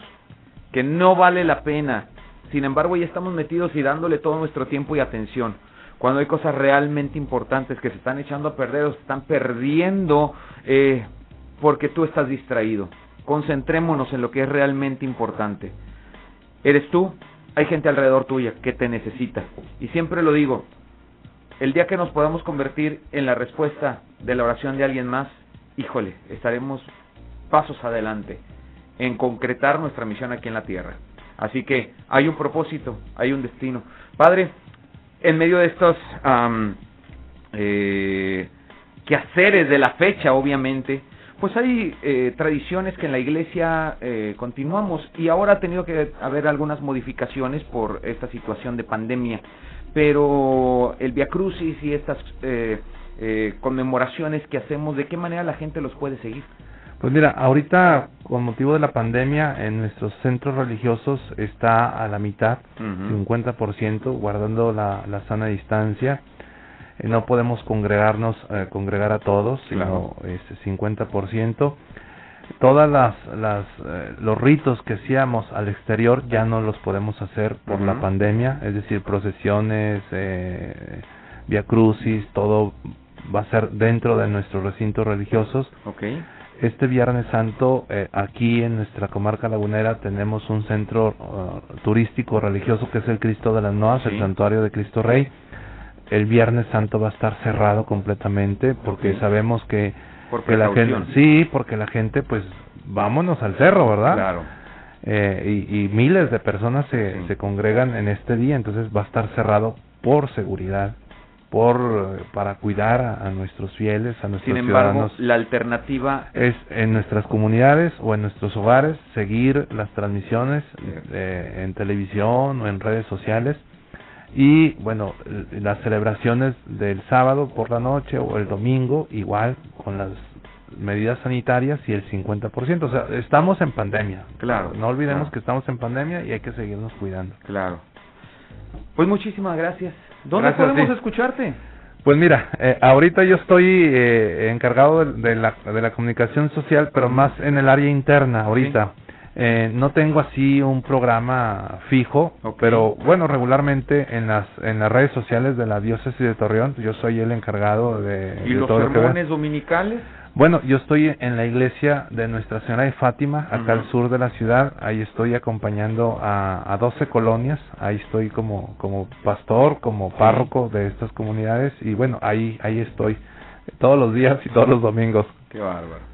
que no vale la pena. Sin embargo, ya estamos metidos y dándole todo nuestro tiempo y atención. Cuando hay cosas realmente importantes que se están echando a perder o se están perdiendo eh, porque tú estás distraído. Concentrémonos en lo que es realmente importante. ¿Eres tú? Hay gente alrededor tuya que te necesita. Y siempre lo digo, el día que nos podamos convertir en la respuesta de la oración de alguien más, híjole, estaremos pasos adelante en concretar nuestra misión aquí en la tierra. Así que hay un propósito, hay un destino. Padre, en medio de estos am, eh, quehaceres de la fecha, obviamente, pues hay eh, tradiciones que en la iglesia eh, continuamos y ahora ha tenido que haber algunas modificaciones por esta situación de pandemia, pero el Via Crucis y estas eh, eh, conmemoraciones que hacemos, ¿de qué manera la gente los puede seguir? Pues mira, ahorita con motivo de la pandemia en nuestros centros religiosos está a la mitad, Ujú. 50%, guardando la, la sana distancia. Eh, no podemos congregarnos, eh, congregar a todos, sino este 50%. Todas las, las eh, los ritos que hacíamos al exterior ya no los podemos hacer por la pandemia, es decir, procesiones, eh, via crucis, todo va a ser dentro de nuestros recintos religiosos. Ok. Este Viernes Santo, eh, aquí en nuestra comarca lagunera, tenemos un centro uh, turístico religioso que es el Cristo de las Noas, el santuario de Cristo Rey. El Viernes Santo va a estar cerrado completamente porque sabemos que, Por que la gente, sí, porque la gente, pues, vámonos al cerro, ¿verdad? Claro. Eh, y, y miles de personas se, se congregan en este día, entonces va a estar cerrado por seguridad, por eh, para cuidar a, a nuestros fieles, a nuestros Sin embargo, ciudadanos la alternativa es en nuestras comunidades o en nuestros hogares seguir las transmisiones eh, en televisión o en redes sociales y bueno las celebraciones del sábado por la noche o el domingo igual con las medidas sanitarias y el 50%, o sea, estamos en pandemia. Claro, No olvidemos claro. que estamos en pandemia y hay que seguirnos cuidando. Claro. Pues muchísimas gracias. ¿Dónde Gracias podemos escucharte? Pues mira, eh, ahorita yo estoy eh, encargado de, de la, de la comunicación social, pero más en el área interna ahorita. Eh, no tengo así un programa fijo, pero bueno, regularmente en las en las redes sociales de la diócesis de Torreón, yo soy el encargado de, ¿Y de los todo lo que ve. sermones dominicales? Bueno, yo estoy en la iglesia de Nuestra Señora de Fátima, acá al sur de la ciudad. Ahí estoy acompañando a, a 12 colonias. Ahí estoy como, como pastor, como párroco de estas comunidades. Y bueno, ahí, ahí estoy todos los días y todos los domingos. Qué bárbaro.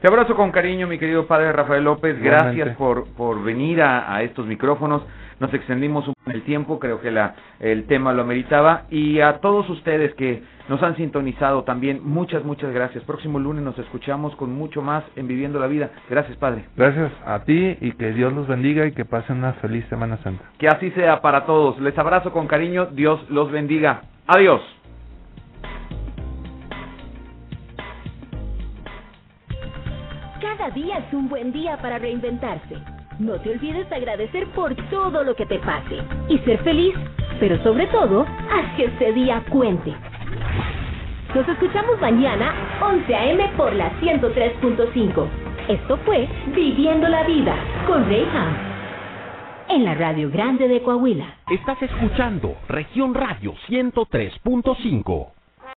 Te abrazo con cariño, mi querido padre Rafael López. Gracias por, por venir a, a estos micrófonos. Nos extendimos un el tiempo, creo que la, el tema lo ameritaba. Y a todos ustedes que nos han sintonizado también, muchas, muchas gracias. Próximo lunes nos escuchamos con mucho más en Viviendo la Vida. Gracias, padre. Gracias a ti y que Dios los bendiga y que pasen una feliz Semana Santa. Que así sea para todos. Les abrazo con cariño. Dios los bendiga. Adiós. Cada día es un buen día para reinventarse. No te olvides de agradecer por todo lo que te pase y ser feliz, pero sobre todo, haz que este día cuente. Nos escuchamos mañana, 11 a.m. por la 103.5. Esto fue Viviendo la Vida con Reyham. En la Radio Grande de Coahuila. Estás escuchando Región Radio 103.5.